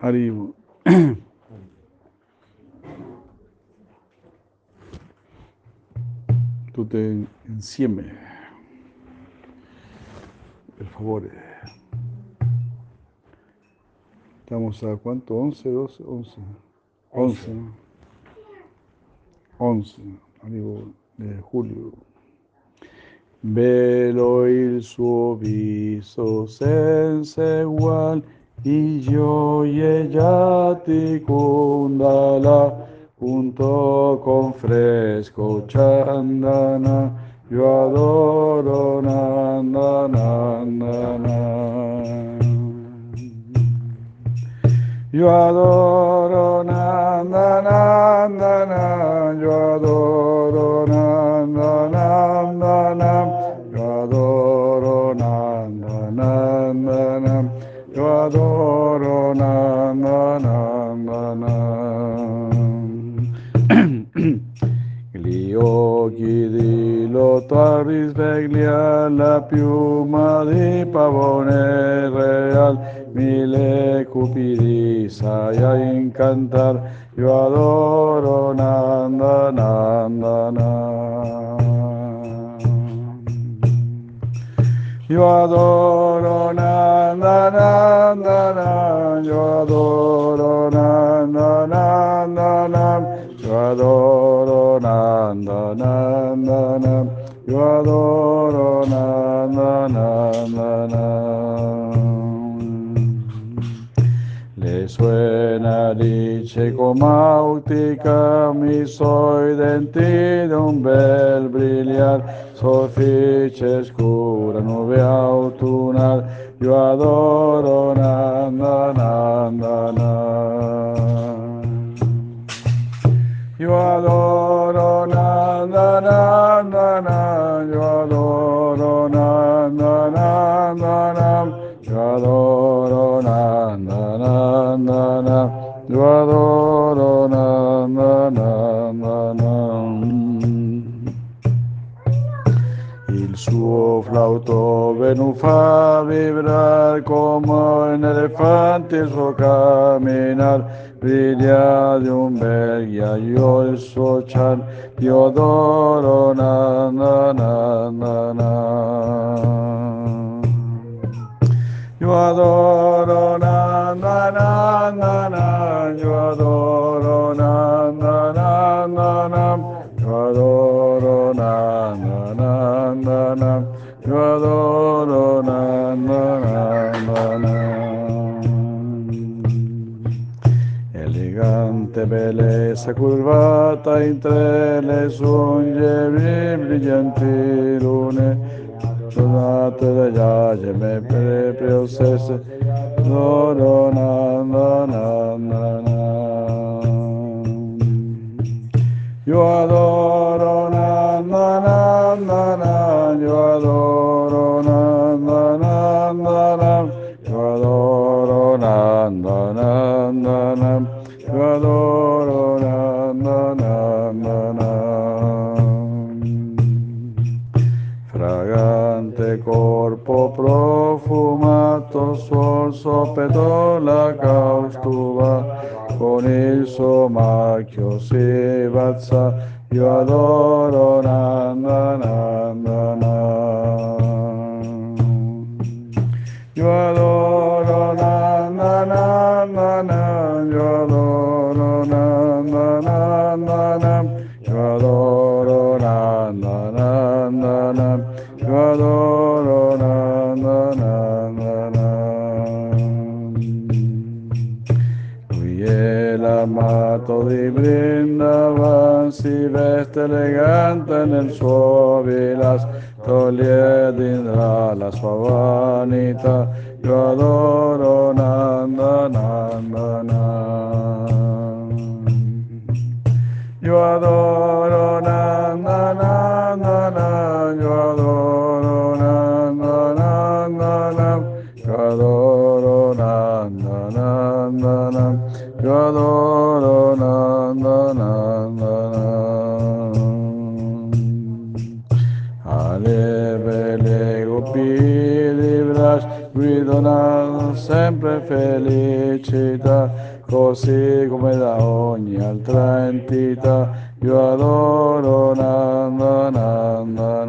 Haribo. Tú te encieme. Por favor. Estamos a cuánto? 11, 12, 11. 11. 11. Amigo de julio. Velo il suo viso senza ugual y yo y ella ti kundala junto con fresco chandana. Yo adoro nandanana yo adoro nandanana yo adoro nandanana nandanana gli occhi di lotto risveglia la piuma di pavone real mille cupidi sai a incantar yo adoro nanda Yo adoro nanda nanda na, yo adoro nanda nanda na, yo adoro nanda nanda na, yo adoro nanda nanda na. Le suena dice comautica mi soy denti un bel brillar soffice scura nube autunnal io adoro nanda nanda na io adoro nanda nanda na io adoro nanda nanda adoro nanda nanda na io adoro suo flauto venu fa vibrar como un elefante il suo caminar brilla di un bel ghiaio il suo chan io adoro na na na na na io adoro na na na na na io adoro na na na na na na na na. Io adoro na na na na na. Elegante bellezza curvata in tre le soglie brillanti lune Donate da giace me proprio stesse loro na na na na na. Io adoro Fragante corpo profumato suol sopetò la caustuva con il suo macchio si bazza io adoro nanda nanda na io adoro nanda nanda na io adoro nanda nanda na io adoro nanda nanda na io adoro l'amato di Brindavan, si veste elegante nel suo vilas, toglie d'Indra la sua vanità, io adoro Nanda Nanda na. Io adoro Nanda Nanda na, io adoro Nanda Nanda na, io adoro Nanda Nanda guidona sempre felicità, così come da ogni altra entità, io adoro Nanda Nanda.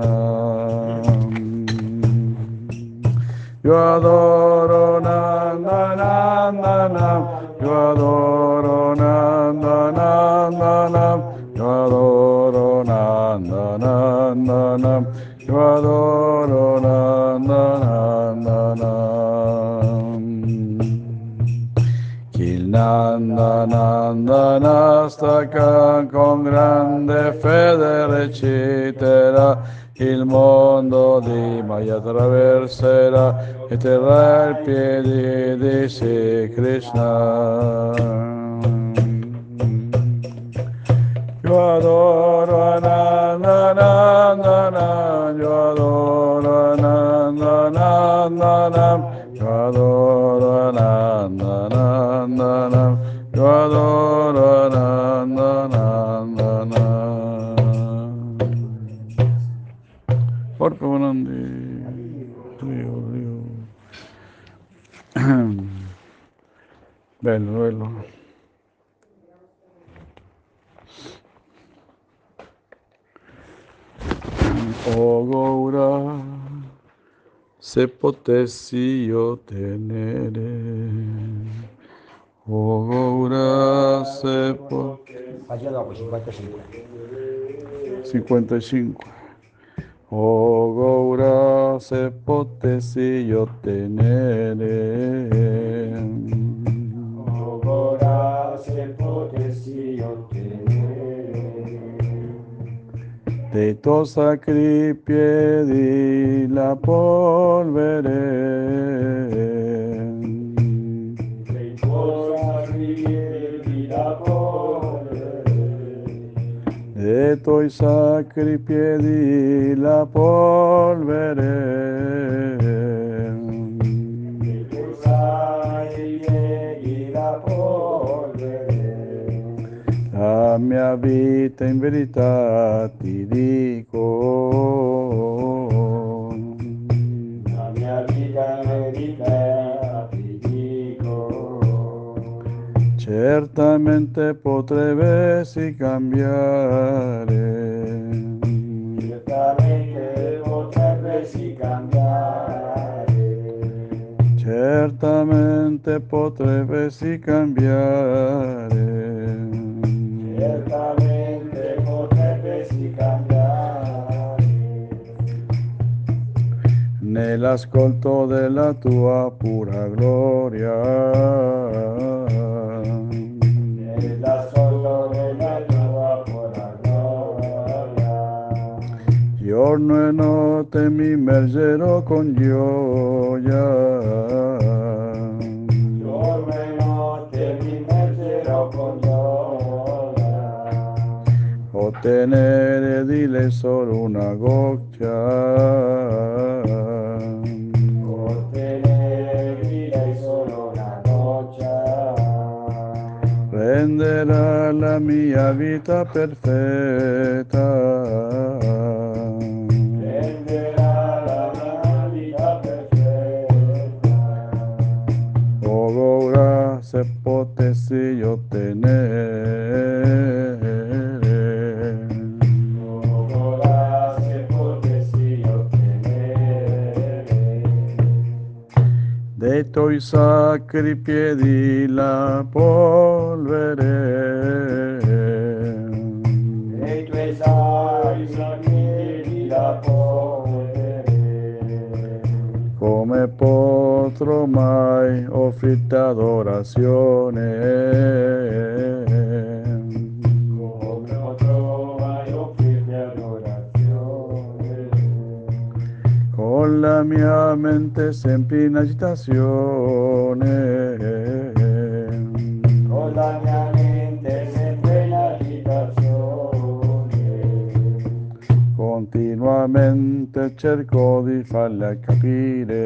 Io adoro Nanda Nanda io adoro Nanda Nanda io adoro Nanda Nanda io adoro Nanda Nanda Nanda Nastaka con grande fede reciterà il mondo di Maya attraverserà e terrà il piede di Krishna. Io adoro Nanda Nam, io adoro Nanda Nam, io adoro io adoro Porca Vanandi. Dio, Dio. Bello, bello. Oh Gaura, se potessi io tenere. Falló dopo 55. 55. Oh Gaura, se potessi io tenere. Ora se potessi ottenere Dei tuoi sacri piedi la polvere. Tuoi sacri piedi la polvere. la mia vita in verità ti dico. la mia vita verità Certamente potrebbe cambiare. certamente potrebbe si cambiare Certamente potrebbe cambiare. certamente potrebbe si cambiare Nell'ascolto della tua pura gloria. Giorno e notte mi immergerò con gioia. giorno e notte mi immergerò con gioia Ottenere di lei solo una goccia. ottenere di lei solo una goccia renderà la mia vita perfetta. Gaura, se potessi io ottenere ora se potessi ottenere dei tuoi sacri piedi la polvere. e tuoi sacri la polvere Come potrò mai offrirti adorazione? come potrò mai offrirti adorazione Con la mia mente sempre in agitazione. con la mia continuamente cerco di farle capire.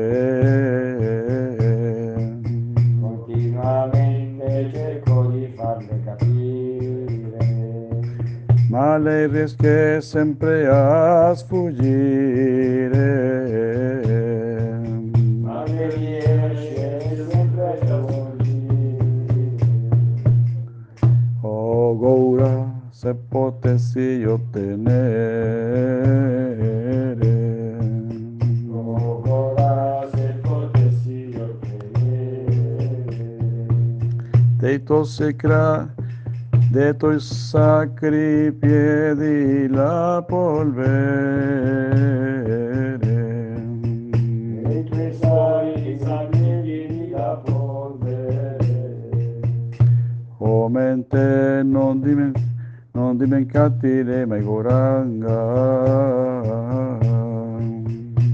Continuamente cerco di farle capire. Ma lei riesce sempre a sfuggire. Ma lei sempre a sfuggire. Oh, Goura. Se potessi ottenere. Dei tuoi secra, de tuoi sacri piedi la polvere. E tuoi sali sapienti la polvere. O mente non, dimen- non dimenticare mai Goranga.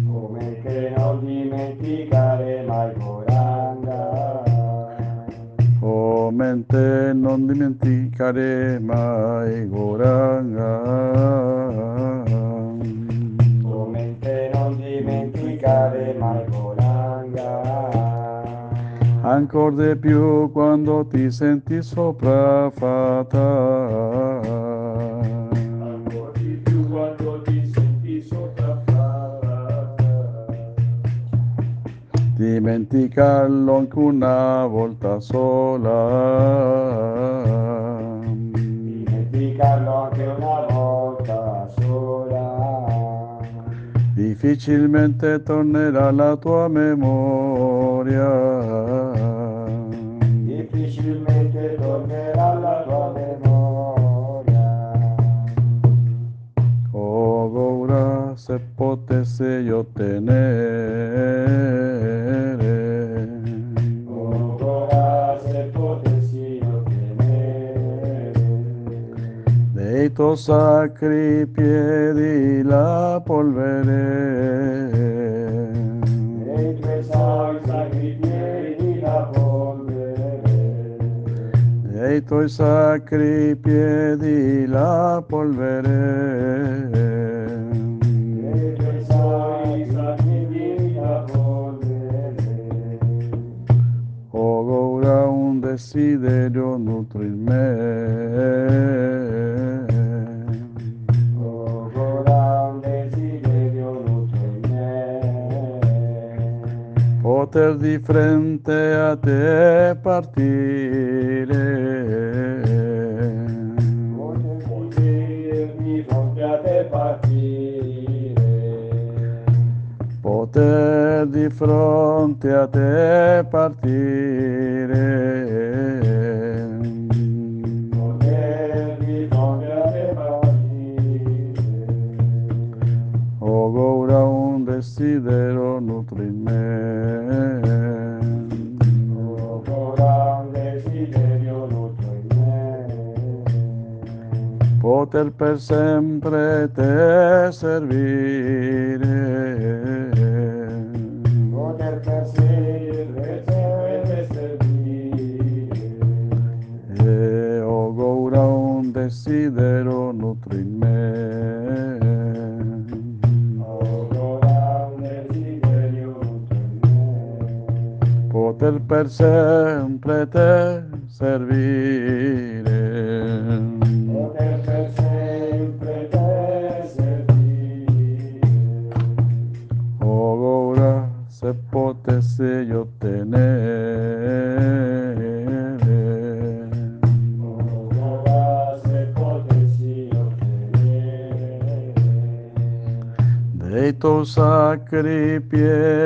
Come che non dimenticare mai Goranga. O mente non dimenticare mai Ancor di più quando ti senti sopraffata. Ancora di più quando ti senti sopraffatta. Dimenticarlo anche una volta sola. Dimenticarlo anche una volta sola. Difficilmente tornerà la tua memoria. Se potessi io tenere. Ora se potessi ottenere. Dei tuoi sacri piedi la polvere. Sali sacri piedi la polvere. Dei tuoi sacri piedi la polvere. In me. Poter di frente a te partire. Poter di fronte a te partire. Poter di fronte a te partire. Poter per sempre te servire. Poter per sempre te servire. E oh Gaura, un desiderio nutre in me. Ora un desiderio nutre in me. Poter per sempre te servire. Sacri piedi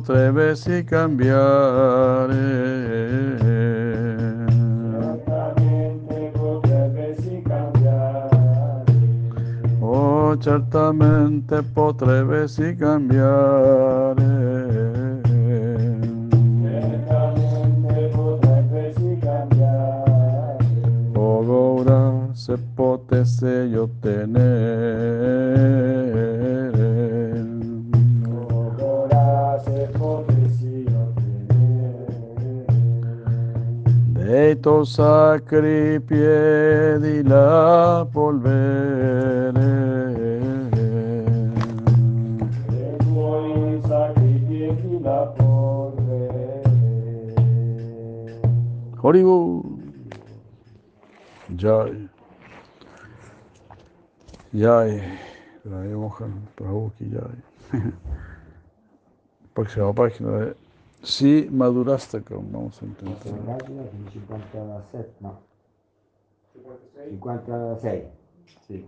Certamente potrebbe cambiare. Certamente potrebbe si cambiare. Oh, certamente potrebbe cambiare. Certamente potrebbe si cambiare. Oh, Gaura, se potessi io Christo sacri piedi la polvere. Horibu. Jai. Jai. Traemos Prabhu Jai. Próxima página de Sí, Madurastakam. Vamos a intentar. Prossima pagina, 57, no, 56, sì.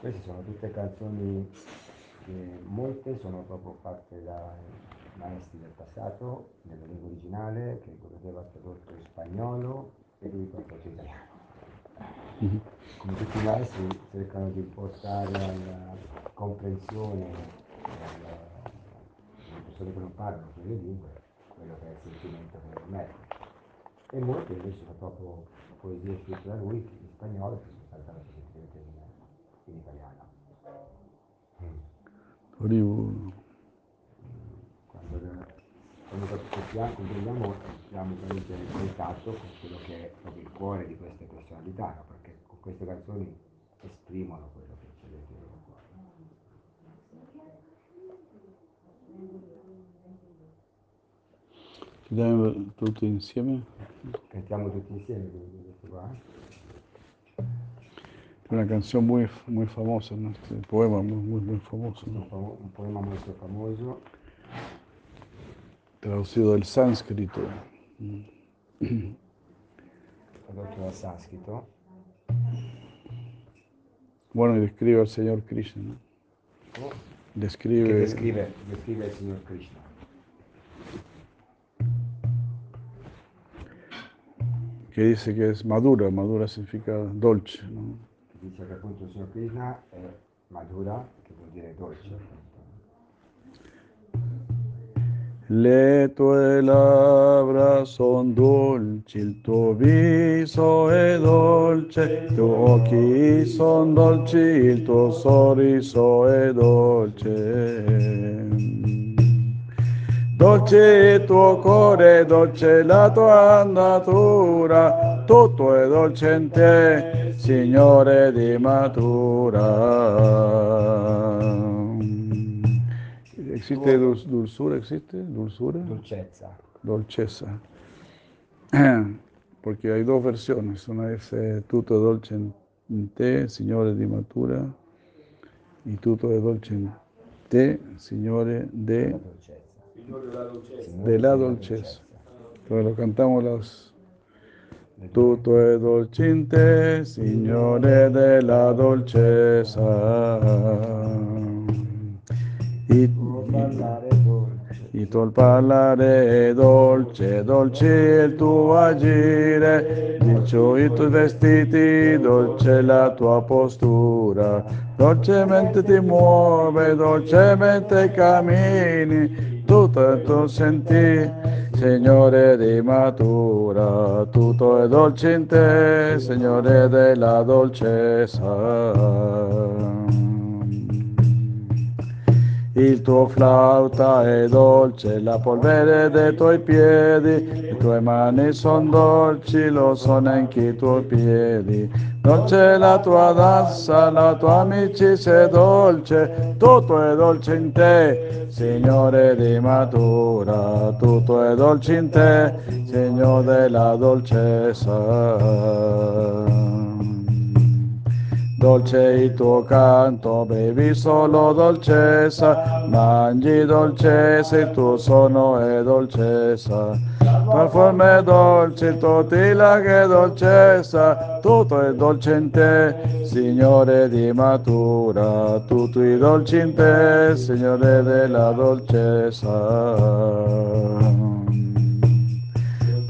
Queste sono tutte canzoni che molte sono proprio fatte da maestri del passato, nella lingua originale, che ha tradotto in spagnolo e lui tradotto in italiano. Mhm. Come tutti i maestri cercano di portare alla comprensione delle persone che non parlano quelle lingue quello che è il sentimento che mette. E molte invece sono proprio poesie scritte da lui in spagnolo che state tradotte semplicemente in, in italiano. Mm. Quando, quando toccaiamo, comprendiamo, entriamo veramente in contatto con quello che è proprio il cuore di queste personalità, no? perché con queste canzoni esprimono quello che c'è dentro il cuore. Cantiamo tutti insieme quindi questo qua. Una canción muy, muy famosa, ¿no? Este poema muy, muy, muy famoso, Un, ¿no? un poema molto famoso traducido del sánscrito. tradotto dal sanscrito Bueno, y describe al Señor Krishna, ¿no? Describe, descrive, descrive il signor Krishna. Que dice que es madura, madura significa dolce, ¿no? dice che appunto il signor Krishna è Madhura, che vuol dire dolce. appunto. Le tue labbra son dolci, il tuo viso è dolce, i tuoi occhi son dolci, il tuo sorriso è dolce. Dolce il tuo cuore, dolce la tua natura, tutto è dolce in te, Signore di matura. ¿Existe dul- dulzura? ¿Existe dulzura? Dolcezza. Dolceza. Porque hay dos versiones. Una es eh, tutto è dolce in in te, Signore di matura, y tutto è dolce in te, Signore de De la della dolcezza. Entonces lo cantamos. Del- Tutto è dolce in te, Signore della dolcezza. Il tuo parlare dolce, dolce il tuo agire, dolce i tuoi vestiti, dolce la tua postura, dolcemente ti muove, dolcemente cammini, tutto il tuo sentire. Signore di matura, tutto è dolce in te, Signore della dolcezza. Il tuo flauta è dolce, la polvere dei tuoi piedi, le tue mani sono dolci, lo sono anche i tuoi piedi. Dolce la tua danza, la tua amicizia è dolce, tutto è dolce in te, Signore di matura, tutto è dolce in te, Signore della dolcezza. Dolce il tuo canto, bevi solo dolcezza, mangi dolcezza, il tuo sonno è dolcezza. Tua forma è dolce, il tuo tila che è dolcezza, tutto è dolce in te, Signore di matura, tutto è dolce in te, Signore della dolcezza.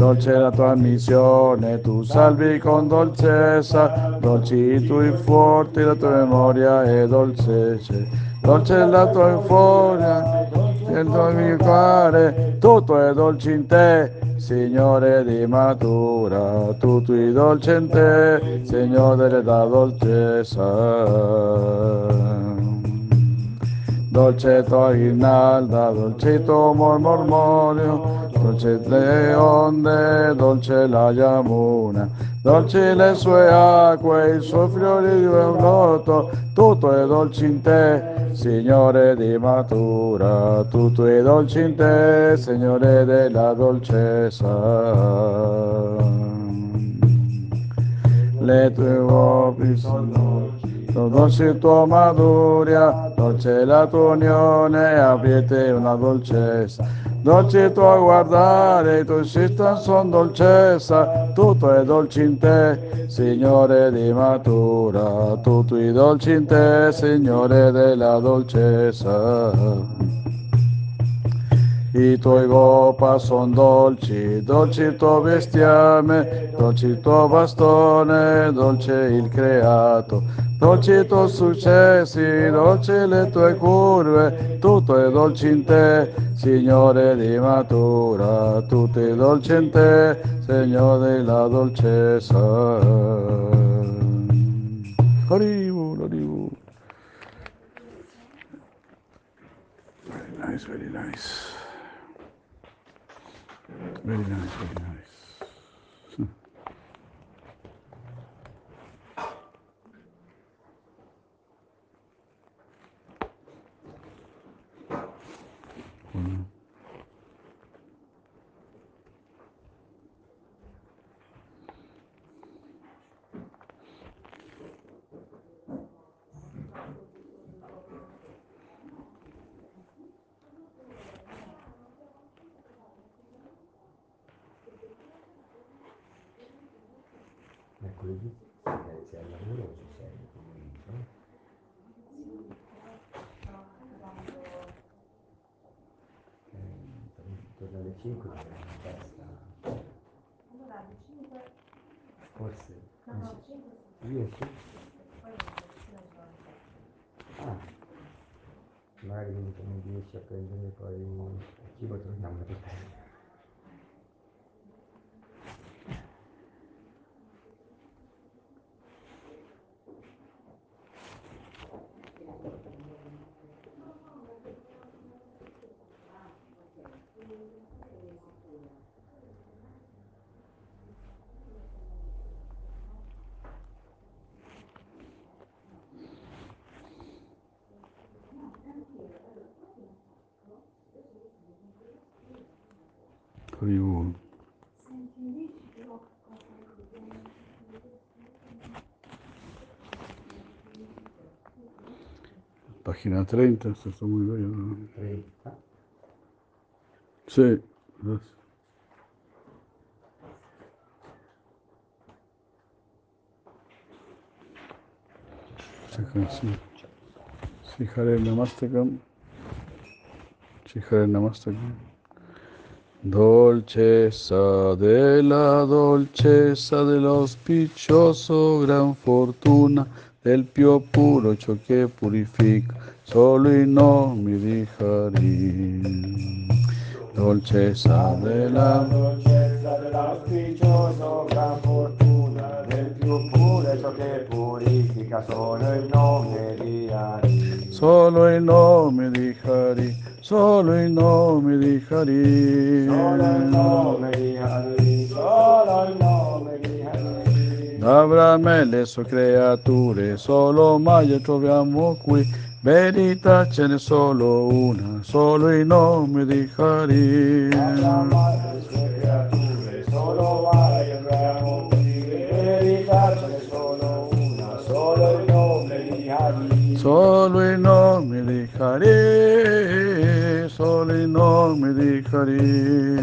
Dolce la tua missione, tu salvi con dolcezza, dolci i tuoi forti, la tua memoria è dolcezza. Dolce la tua euforia, il tuo mio cuore, tutto è dolce in te, Signore di matura, tutto è dolce in te, Signore della dolcezza. Dolce tua guirnalda, dolce tuo mormorio, dolce le onde, dolce la Yamuna, dolce le sue acque, i suoi fiori di un loto, tutto è dolce in te, Signore di matura, tutto è dolce in te, Signore della dolcezza. Le tue opere sono dolci, dolci tua maduria, dolce la tua unione, abbiete una dolcezza. Dolce tua guardare, i tuoi sistemi sono dolcezza, tutto è dolce in te, Signore di matura, tutto è dolce in te, Signore della dolcezza. I tuoi copa son dolci, dolci il tuo bestiame, dolci il tuo bastone, dolce il creato, dolci i tuoi successi, dolci le tue curve, tutto è dolce in te, Signore di matura, tutto è dolce in te, Signore della dolcezza. Haribu, haribu. Very nice, very nice. Very nice, very nice. Torno alle 5 per una festa. Forse. Riesci? Ah. Magari mi mi riesci a prendere poi il cibo torniamo Página 30, esto está muy bello. ¿no? 30. Sí. Namastakam. Namastakam. Dolceza de la dolceza del auspicioso, gran fortuna del pio puro ciò che purifica, solo y no mi dijaré. Dolceza de la dolcezza dell'auspicioso, gran fortuna del più pure ciò che purifica solo il nome di Ari. Solo nome di Hari, solo il nome di Hari. Solo il nome di Ari, solo il nome di Ari. Abramo e le sue creature, solo mai troviamo qui. Verità ce n'è solo una, solo il nome di Hari. Amate le sue creature, solo mai abbiamo qui. Verità ce n'è solo una, solo il nome di Hari, solo il nome di Hari. Il nome di Ari.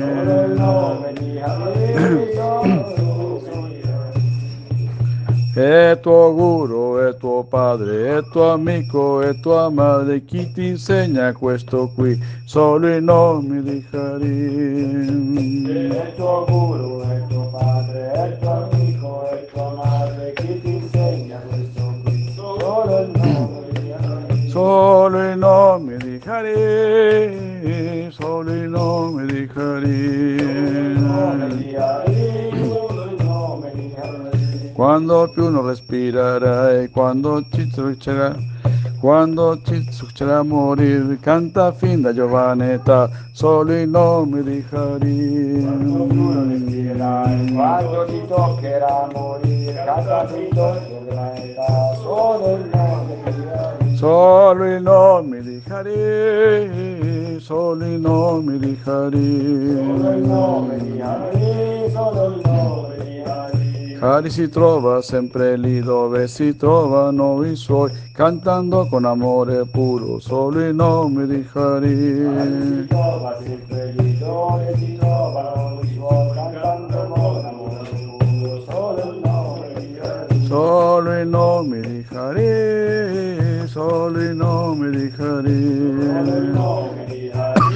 È tuo guru, è tuo padre, è tuo amico, è tua madre, chi ti insegna questo qui? Solo il nome di Hari. È tuo guru, è tuo padre, è tuo amico, è tua madre, chi ti insegna questo qui? Solo il nome di Ari. Solo il nome di Hari, solo il nome di il nome Hari. di Ari, solo il nome di Ari. Quando più non respirerai, quando ti succederà, quando ti succederà morire, canta fin da solo il nome di Quando tu non respirerai, quando ti toccherà canta toccherà età, solo il nome di Ari. Solo il nome di Hari, solo il nome di Hari. Solo il nome di Hari, solo il nome di Hari. Hari si trova sempre lì dove si trovano i suoi, cantando con amore puro solo il nome di Hari Hari. si trova sempre lì dove si trovano i suoi, cantando con amore puro, solo il nome di Hari. Solo il nome di Hari, solo il nome di il Hari. il.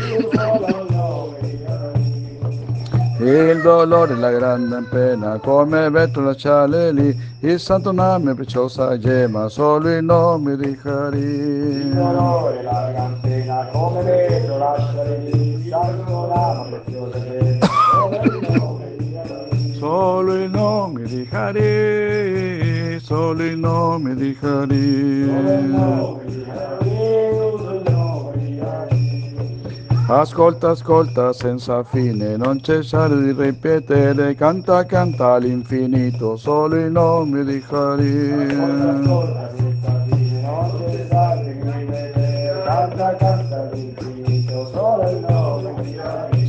Il dolore la grande pena come vento lasciare lì, il santo nome preciosa gemma, solo il nome di Il Hari. dolore, la gran pena, come vedo lasciare lì, santo il il nome di Hari, solo il nome di il Hari. Solo il nome di Hari. Ascolta, ascolta senza fine, non cessare di ripetere, canta, canta all'infinito, solo il nome di ripetere, canta, canta all'infinito,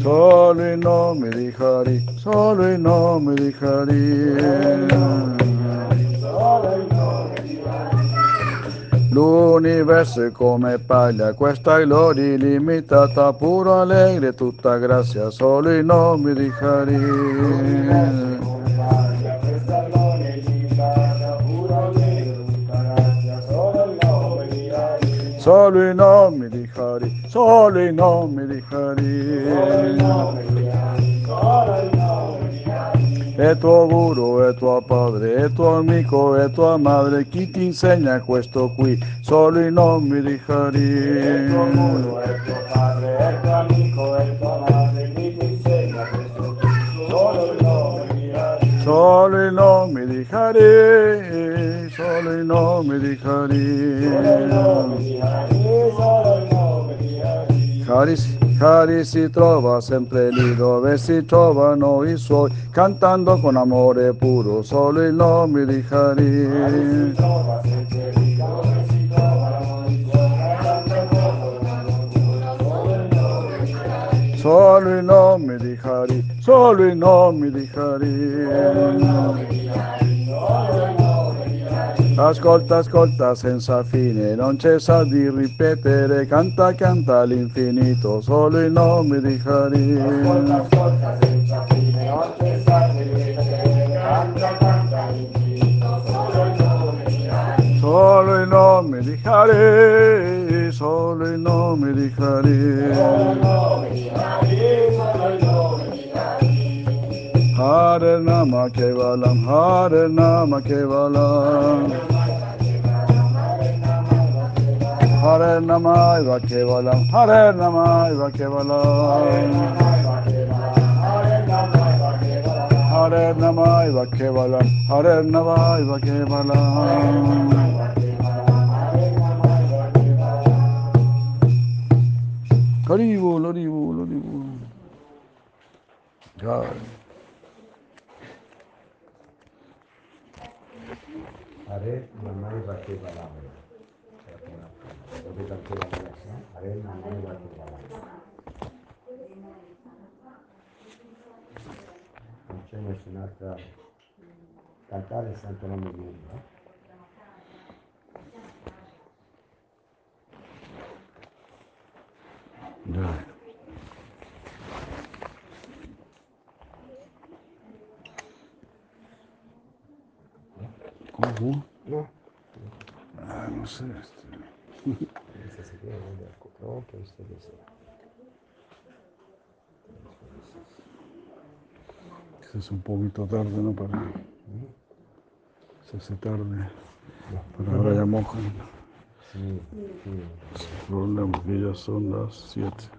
Solo il nome di Hari, solo il nome di Hari. L'universo è come paglia, questa gloria illimitata, puro allegre, tutta grazia, solo il nome di Hari. Il Hari. nome di Hari, solo il nome di Hari. È tuo guru, è tuo padre, è tuo amico, è tua madre, chi ti insegna questo qui? Solo il nome di È tuo guru, Hari. è tuo padre, è tuo amico, è tua madre, chi ti insegna questo qui? Solo il nome di Hari. Solo il nome di Hari, solo il nome di Solo il nome Hari. di Hari, solo il nome di Hari. Hari, Hari si trova trovano i suoi, cantando con amore puro, solo il nome di Hari il Hari. nome di Hari, solo il nome di Hari. Ascolta, ascolta senza fine, non cessa di ripetere, canta, canta all'infinito, solo il nome di Ascolta, Hari. ascolta senza fine, non cessate di ripetere, canta, canta all'infinito, solo il nome di Hari. Solo il nome di Hari, solo il nome di Solo il Hari. nome di Hari, solo il nome di Hari. Hare Nama Kevalam, Hare Nama Kevalam. Hare Nama Eva Kevalam, Hare Nama Eva Kevalam. Hare Nama Eva Kevalam, Hare Nama Eva Kevalam. Haribo, Haribo, Haribo. Jai. Hare Namai Vakeva Lavaya. Dove Vakeva Lavaya? Hare Namai Vakeva Lavaya. Non c'è nessun'altra cantare il santo nome di uno. Jai. ¿Cómo? No. Ah, no sé. este, del es un poquito tarde, ¿no? Para, se hace tarde. Pero ahora ya mojan. Sì, sì. Problema, que ya son las 7.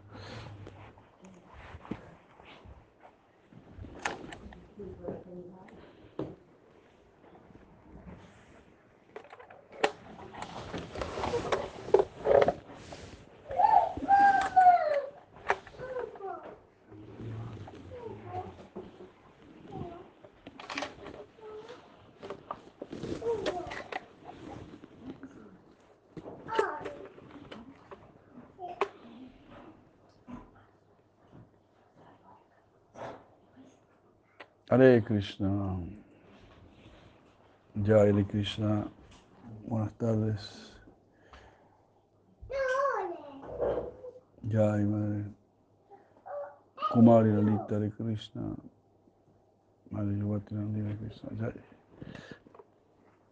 Hare Krishna. Hare Krishna. Buenas tardes. Jai Madre. Kumari Lalita Hare Krishna. Madre Yuvati Nandi Hare Krishna.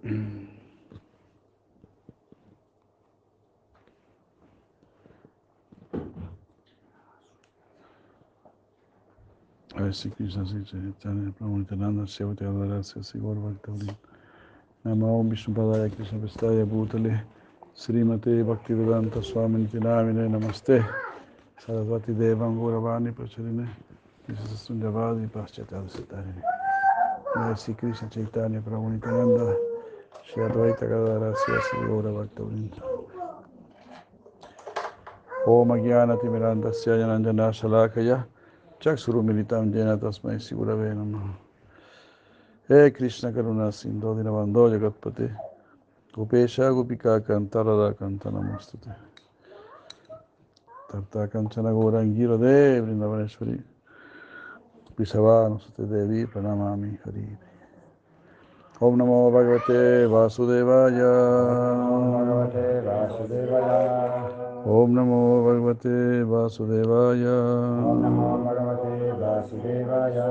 Jai. Hare Sri Krishna Sri Chaitanya Prabhu Nityananda Sevati Adarasya Sigur Bhaktavri Namo Vishnu Padaya Krishna Prestaya Bhutale Srimate Bhaktivedanta Swami Nitinamine Namaste. Sarasvati Devam Gauravani Pracharine. Nisasundavadi Paschatad Satarini Hare Sri Krishna Chaitanya Prabhu Nityananda. Shri Advaita Gadarasya Sigur Bhaktavri Om Jnana Timirandasya Jananjana Shalakaya Chakshuru Militam Jena Tasmai Sigurave Namaha He Krishna Karuna Sindho Dinabando Jagatpate Gopesha Gopika Kantarada Kantanamastute Tarta Kanchana Gaurangira De Vrindavaneshwari. Pisavana Sute Devi Pranamami Hari Om Namo Bhagavate Vasudevaya Bhagavate Vasudevaya. Om Namo Bhagavate Vasudevaya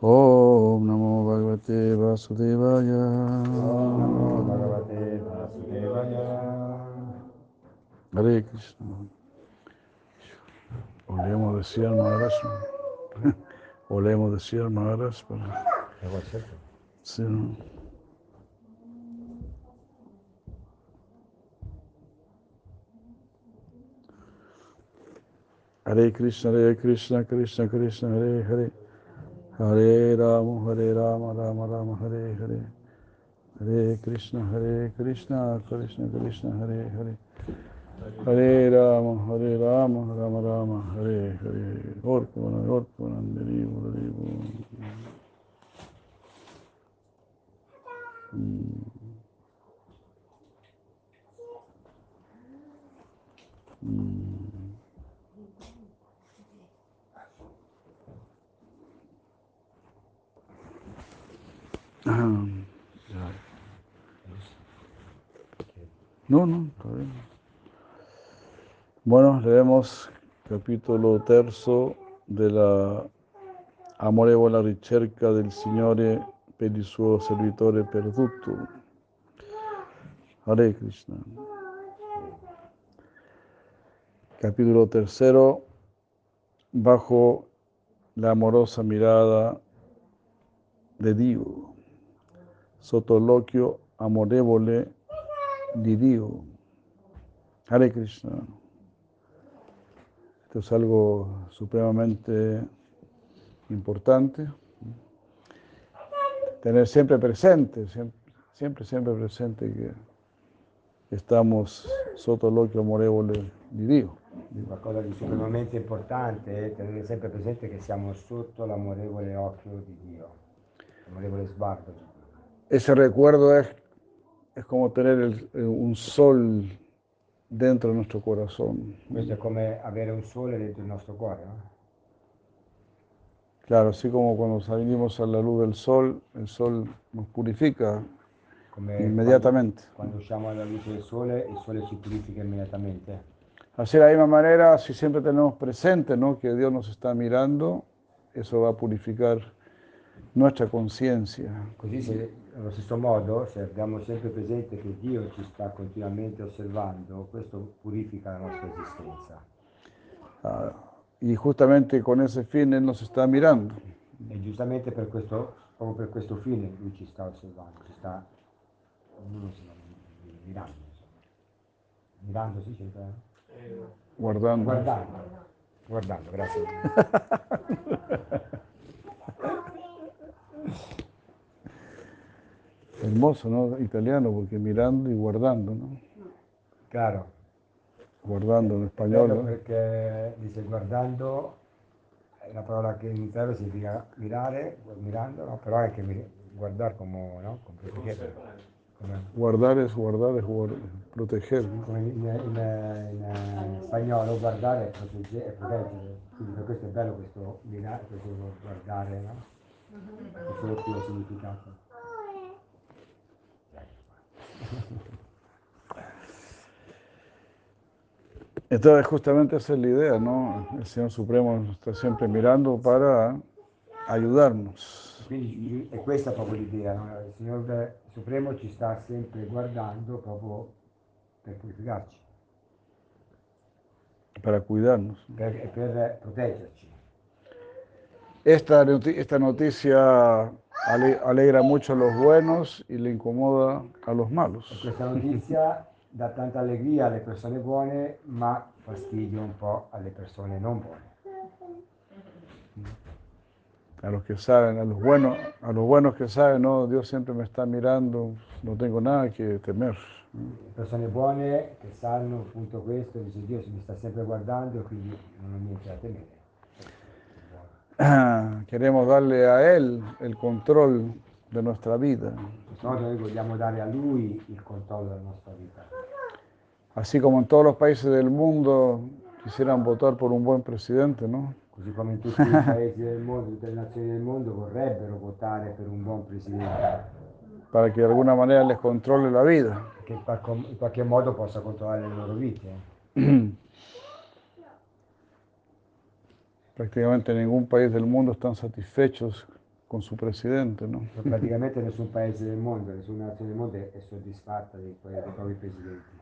Om Namo Bhagavate Vasudevaya. Om Namo Bhagavate Vasudevaya. Om Namo Bhagavate Vasudevaya. Hare Krishna. Olemos decir al Maharaj. ¿no? Olemos decir al Maharaj. Para... Devo certo. Sí, ¿no? Hare Krishna, Hare Krishna, Krishna Krishna, Hare Hare. Hare Rama, Hare Rama, Rama Rama, Hare Hare. Hare Krishna, Hare Krishna, Krishna Krishna, Hare Hare. Hare Rama, Hare Rama, Rama Rama, Hare Hare. Derivu. Mm. Mm. No, no, está bien. Bueno, leemos capítulo terzo della amorevole ricerca del Signore per il suo servitore perduto. Hare Krishna. Capítulo tercero, bajo la amorosa mirada de Dio, sotoloquio amorevole di Dio. Hare Krishna. Esto es algo supremamente importante. Tener siempre presente, siempre, siempre, siempre presente que estamos sotoloquio amorevole di Dio. Qualcosa di supremamente importante è tenere sempre presente che siamo sotto l'amorevole occhio di Dio, l'amorevole sguardo. Ese recuerdo es, es como tener el- eh, un sol dentro de nuestro corazón. Questo è come avere un sole dentro il nostro cuore, no? Claro, así como cuando salimos a la luz del sol, el sol nos purifica Come inmediatamente. Quando, quando usciamo alla luce del sole, il sole ci purifica immediatamente. Así de la misma manera, si siempre tenemos presente ¿no? que Dios nos está mirando, eso va a purificar nuestra conciencia. Così se, allo stesso modo, se abbiamo sempre presente che Dio ci sta continuamente osservando, questo purifica la nostra esistenza. Ah, y justamente con ese fin Él nos está mirando. E giustamente per questo, proprio per questo fine Lui ci sta osservando, ci sta ognuno si va mirando. Mirando si dice? eh? Guardando. Guardando. Guardando, grazie. Hermoso, ¿no? Italiano, porque mirando y guardando, ¿no? Claro. Guardando en español, ¿no? perché dice guardando è una parola che in italiano significa mirare, mirando, no? però anche mi- guardare come, no? come, proteggere, come, Guardar es guardar, es guard- proteger, ¿no? come in, in- in- in spagnolo guardare è protegge- è proteggere, quindi per questo è bello questo mirare, questo guardare, no? suo doppio significato. Entonces justamente esa es la idea, ¿no? El Señor Supremo nos está siempre mirando para ayudarnos. Quindi è questa proprio l'idea, no? il Signore Supremo ci sta sempre guardando proprio per purificarci, para cuidarnos. per, per proteggerci. Esta noticia ale- alegra mucho a los buenos y le incomoda a los E malos. questa notizia dà tanta allegria alle persone buone, ma fastidio un po' alle persone non buone. A los que saben, a los buenos, a los buenos que saben, no, Dios siempre me está mirando, no tengo nada que temer. Le persone buone che sanno appunto questo, dice Dio mi sta sempre guardando, quindi non ho niente da temere. Queremos darle a Él el control de nuestra vida. Noi vogliamo dare a Lui il controllo della nostra vita. Así como en todos los países del mundo quisieran votar por un buen presidente, ¿no? Così come in tutti i paesi del mondo, tutte le nazioni del mondo vorrebbero votare per un buon presidente, Para que de alguna manera les controle la vida. qualche, in qualche modo possa controllare le loro vite. Prácticamente ningún país del mundo están satisfechos con su presidente, ¿no? Però praticamente nessun paese del mondo, nessuna nazione del mondo è è soddisfatta dei, dei propri presidenti.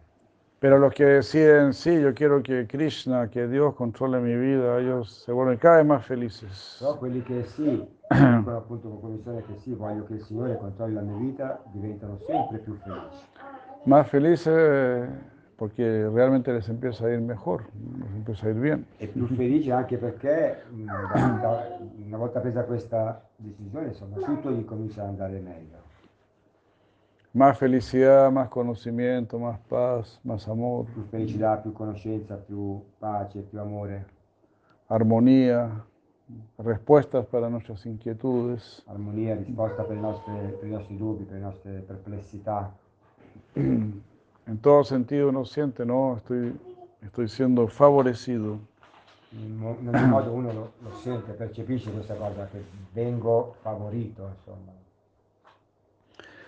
Pero los que deciden, sí, yo quiero que Krishna, que Dios controle mi vida, ellos se vuelven cada vez más felices. Però quelli che sì, dicono appunto con convinzione che sì, voglio che il Signore controlli la mia vita, diventano sempre più felici. Más felices porque realmente les empieza a ir mejor, les empieza a ir bien. E più felici anche perché da- una volta presa questa decisione, insomma, tutto gli comincia ad andare meglio. Más felicidad, más conocimiento, más paz, más amor, Più felicità, più conoscenza, più pace, più amore, armonía, respuestas para nuestras inquietudes. armonia, risposta per, nostre- per i nostri dubbi, per le nostre perplessità. En todo sentido uno siente, no, estoy, estoy siendo favorecido. In ogni modo uno lo, lo sente, percepisce questa cosa, che vengo favorito, insomma.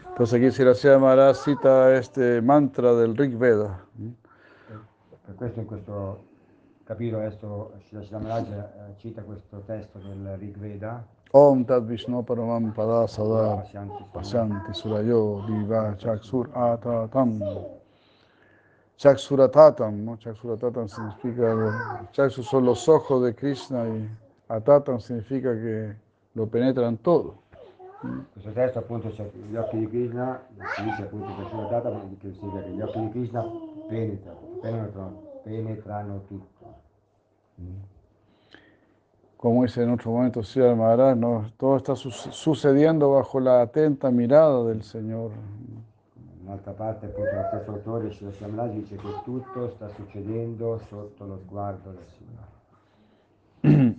Entonces aquí Siracía Maharaj cita este mantra del Rig Veda. Per questo in questo capitolo adesso Srila Maharaj eh, cita questo testo del Rig Veda, Om Tat Vishnu Paramam Pada Sada Pasyanti Surayo Diva Chaksur Atatam. Chaksuratatam, ¿no? Chaksuratatam significa, Chaksu son los ojos de Krishna y Atatam significa que lo penetran todo. Appunto c'è gli occhi di Krishna, dice per Shuddhata, che significa occhi di Krishna penetrano, penetrano, penetrano tutto. Como dice en otro momento Sri Maharaj, ¿no? todo está su- sucediendo bajo la atenta mirada del Señor. Un'altra parte appunto lo stesso autore Srila Maharaj dice che tutto sta succedendo sotto lo sguardo del Signore,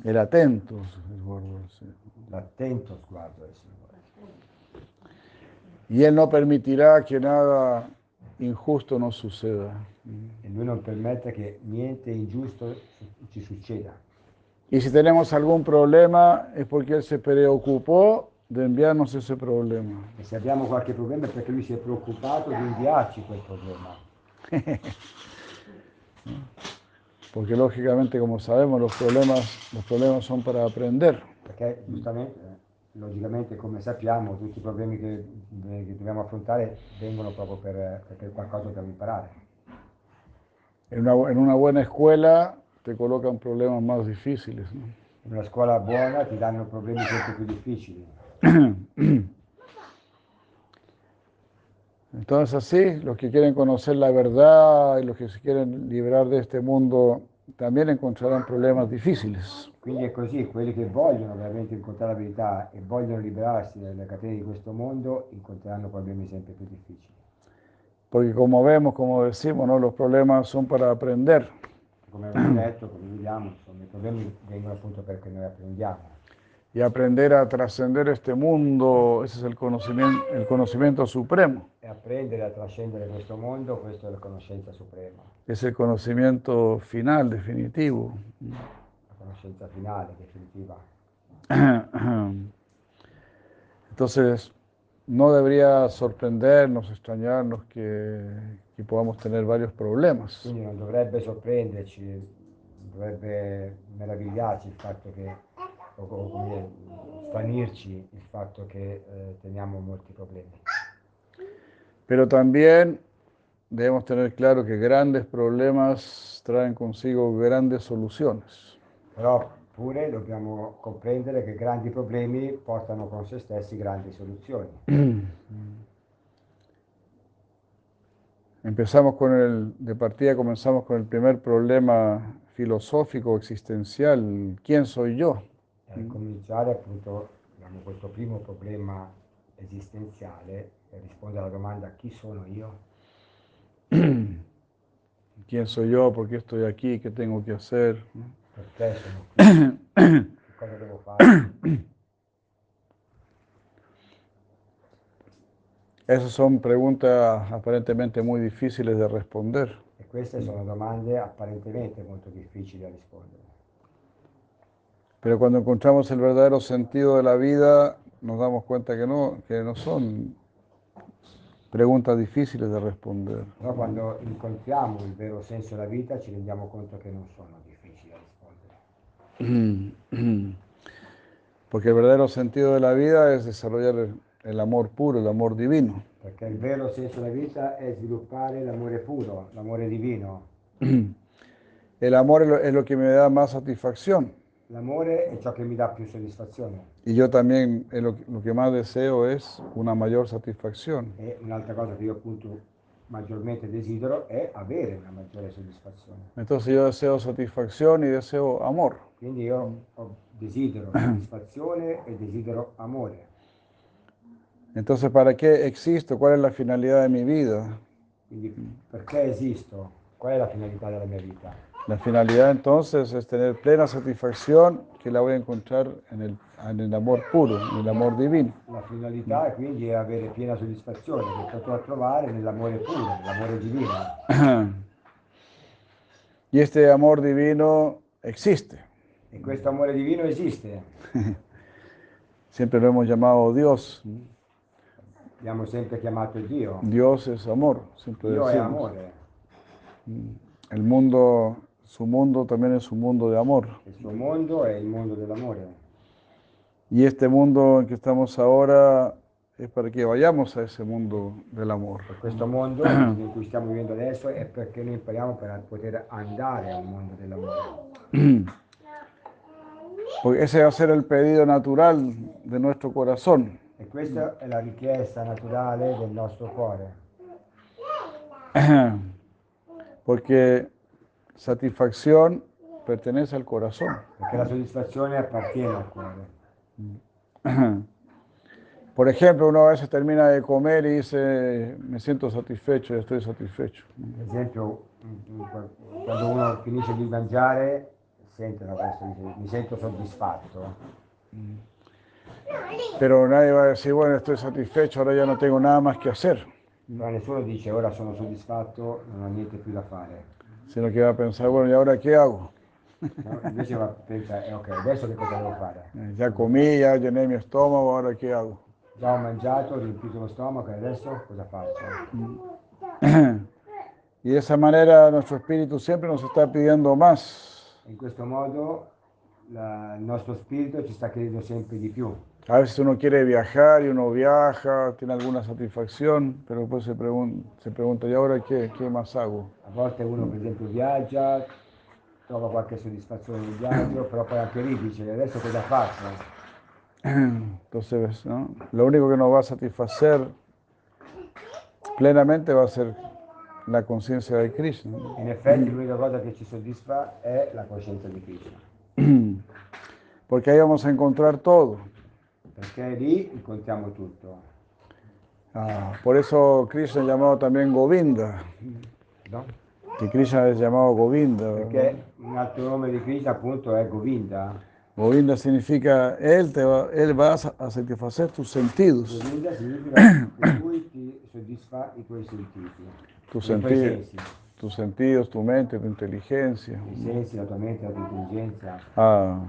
El atento, el guardo del Señor. l'attento sguardo del Signore. Y Él no permitirá que nada injusto nos suceda. E lui non permette che niente ingiusto ci succeda. Y si tenemos algún problema es porque Él se preocupó de enviarnos ese problema. E se abbiamo qualche problema è perché lui si è preoccupato di inviarci quel problema. Porque lógicamente, como sabemos, los problemas, los problemas son para aprender. Perché giustamente, eh, logicamente, come sappiamo, tutti i problemi che, eh, che dobbiamo affrontare vengono proprio per, perché qualcosa dobbiamo imparare. En una, en una buena escuela te colocan problemas más difíciles. ¿no? In una scuola buona ti danno problemi sempre più difficili. Entonces así, los que quieren conocer la verdad y los que se quieren liberar de este mundo también encontrarán problemas difíciles. Quindi è così, quelli che vogliono veramente incontrare la verità e vogliono liberarsi dalle catene di questo mondo incontreranno problemi sempre più difficili. Porque como vemos, como decimos, ¿no? los problemas son para aprender. Come abbiamo detto, come vediamo, insomma, i problemi vengono appunto perché noi apprendiamo. Y aprender a trascender este mundo, ese es el conocimiento, el conocimiento supremo. E apprendere a trascendere questo mondo, questa è la conoscenza suprema, Es el conocimiento final, definitivo. la conoscenza finale, definitiva. Entonces, no debería sorprendernos, extrañarnos que, que podamos tener varios problemas. Quindi non dovrebbe sorprenderci, dovrebbe meravigliarci il fatto che, o co- come dire, stranirci il fatto che eh, teniamo molti problemi. Pero también debemos tener claro que grandes problemas traen consigo grandes soluciones. Però pure dobbiamo comprendere che grandi problemi portano con se stessi grandi soluzioni. Empezamos con el, de partida comenzamos con el primer problema filosófico existencial, ¿quién soy yo? Per cominciare appunto abbiamo questo primo problema esistenziale che risponde alla domanda chi sono io? ¿Quién soy yo? ¿Por qué estoy aquí? ¿Qué tengo que hacer? Perché sono qui? Che cosa devo fare? Esas son preguntas aparentemente muy difíciles de responder. E queste sono domande apparentemente molto difficili da rispondere. Pero cuando encontramos el verdadero sentido de la vida, nos damos cuenta que no, que no son preguntas difíciles de responder. Però quando incontriamo il vero senso della vita ci rendiamo conto che non sono difficili da rispondere. Porque el verdadero sentido de la vida es desarrollar el, el amor puro, el amor divino. Perché il vero senso della vita è sviluppare l'amore puro, l'amore divino. El amor es lo, es lo que me da más satisfacción. L'amore è ciò che mi dà più soddisfazione. Y yo también eh, lo, que- lo que más deseo es una mayor satisfacción. E un'altra cosa che io appunto maggiormente desidero è avere una maggiore soddisfazione. Entonces yo deseo satisfacción y deseo amor. Quindi io ho- desidero soddisfazione e desidero amore. Entonces, ¿para qué existo? ¿Cuál es la finalidad de mi vida? Quindi perché esisto? Qual è la finalità della mia vita? La finalidad entonces es tener plena satisfacción que la voy a encontrar en el, en el amor puro, en el amor divino. La finalità è quindi avere piena soddisfazione che potrò trovare nell'amore puro, nell'amore divino. Y este amor divino existe. E questo amore divino esiste. Siempre lo hemos llamado Dios. Abbiamo sempre chiamato Dio. Dios es amor, siempre Dio è decimos. amore. El mundo, su mundo también es un mundo de amor. Il suo mondo è il mondo dell'amore. Y este mundo en que estamos ahora es para que vayamos a ese mundo del amor. E questo mondo in cui stiamo vivendo adesso è perché noi impariamo per poter andare al mondo dell'amore. Porque ese va a ser el pedido natural de nuestro corazón. E questa è la richiesta naturale del nostro cuore. Porque satisfacción pertenece al corazón. Perché la soddisfazione appartiene al cuore. Por ejemplo, uno a veces termina de comer y dice, me siento satisfecho, estoy satisfecho. Mm, mm, quando uno finisce di mangiare, sente no, questo, dice, mi sento soddisfatto. Pero nadie va a decir, bueno, estoy satisfecho, ahora ya no tengo nada más que hacer. Però nessuno dice ora sono soddisfatto, non ho niente più da fare. Sino que va a pensar, bueno, ¿y ahora qué hago? No? Invece va a pensare, ok, adesso che cosa devo fare? Ya comí, ya llené mi estómago, ¿ahora qué hago? Già ho mangiato, ho riempito lo stomaco e adesso cosa faccio? Y de esa manera nuestro espíritu siempre nos está pidiendo más. In questo modo la- il nostro spirito ci sta chiedendo sempre di più. A veces uno quiere viajar y uno viaja, tiene alguna satisfacción, pero después se, pregun- se pregunta, ¿y ahora qué, qué más hago? A volte uno per esempio viaggia, trova qualche soddisfazione nel viaggio, però poi anche lì dice adesso cosa faccio? Entonces, ¿no? lo único que nos va a satisfacer plenamente va a ser la conciencia de Krishna. In effetti l'unica cosa che ci soddisfa è la coscienza di Krishna, Porque ahí vamos a encontrar todo. Perché lì incontriamo tutto. Ah, por eso Krishna es llamado también Govinda, no? que Krishna es llamado Govinda. Perché un altro nome di Krishna appunto è Govinda. Govinda significa, él, te va, él va a satisfacer tus sentidos, Govinda significa che lui ti soddisfa i tuoi sentiti, tus, i tuoi senti- sensi, tus sentidos, tu mente, tu inteligencia, i sensi, la tua mente, la tua intelligenza, ah,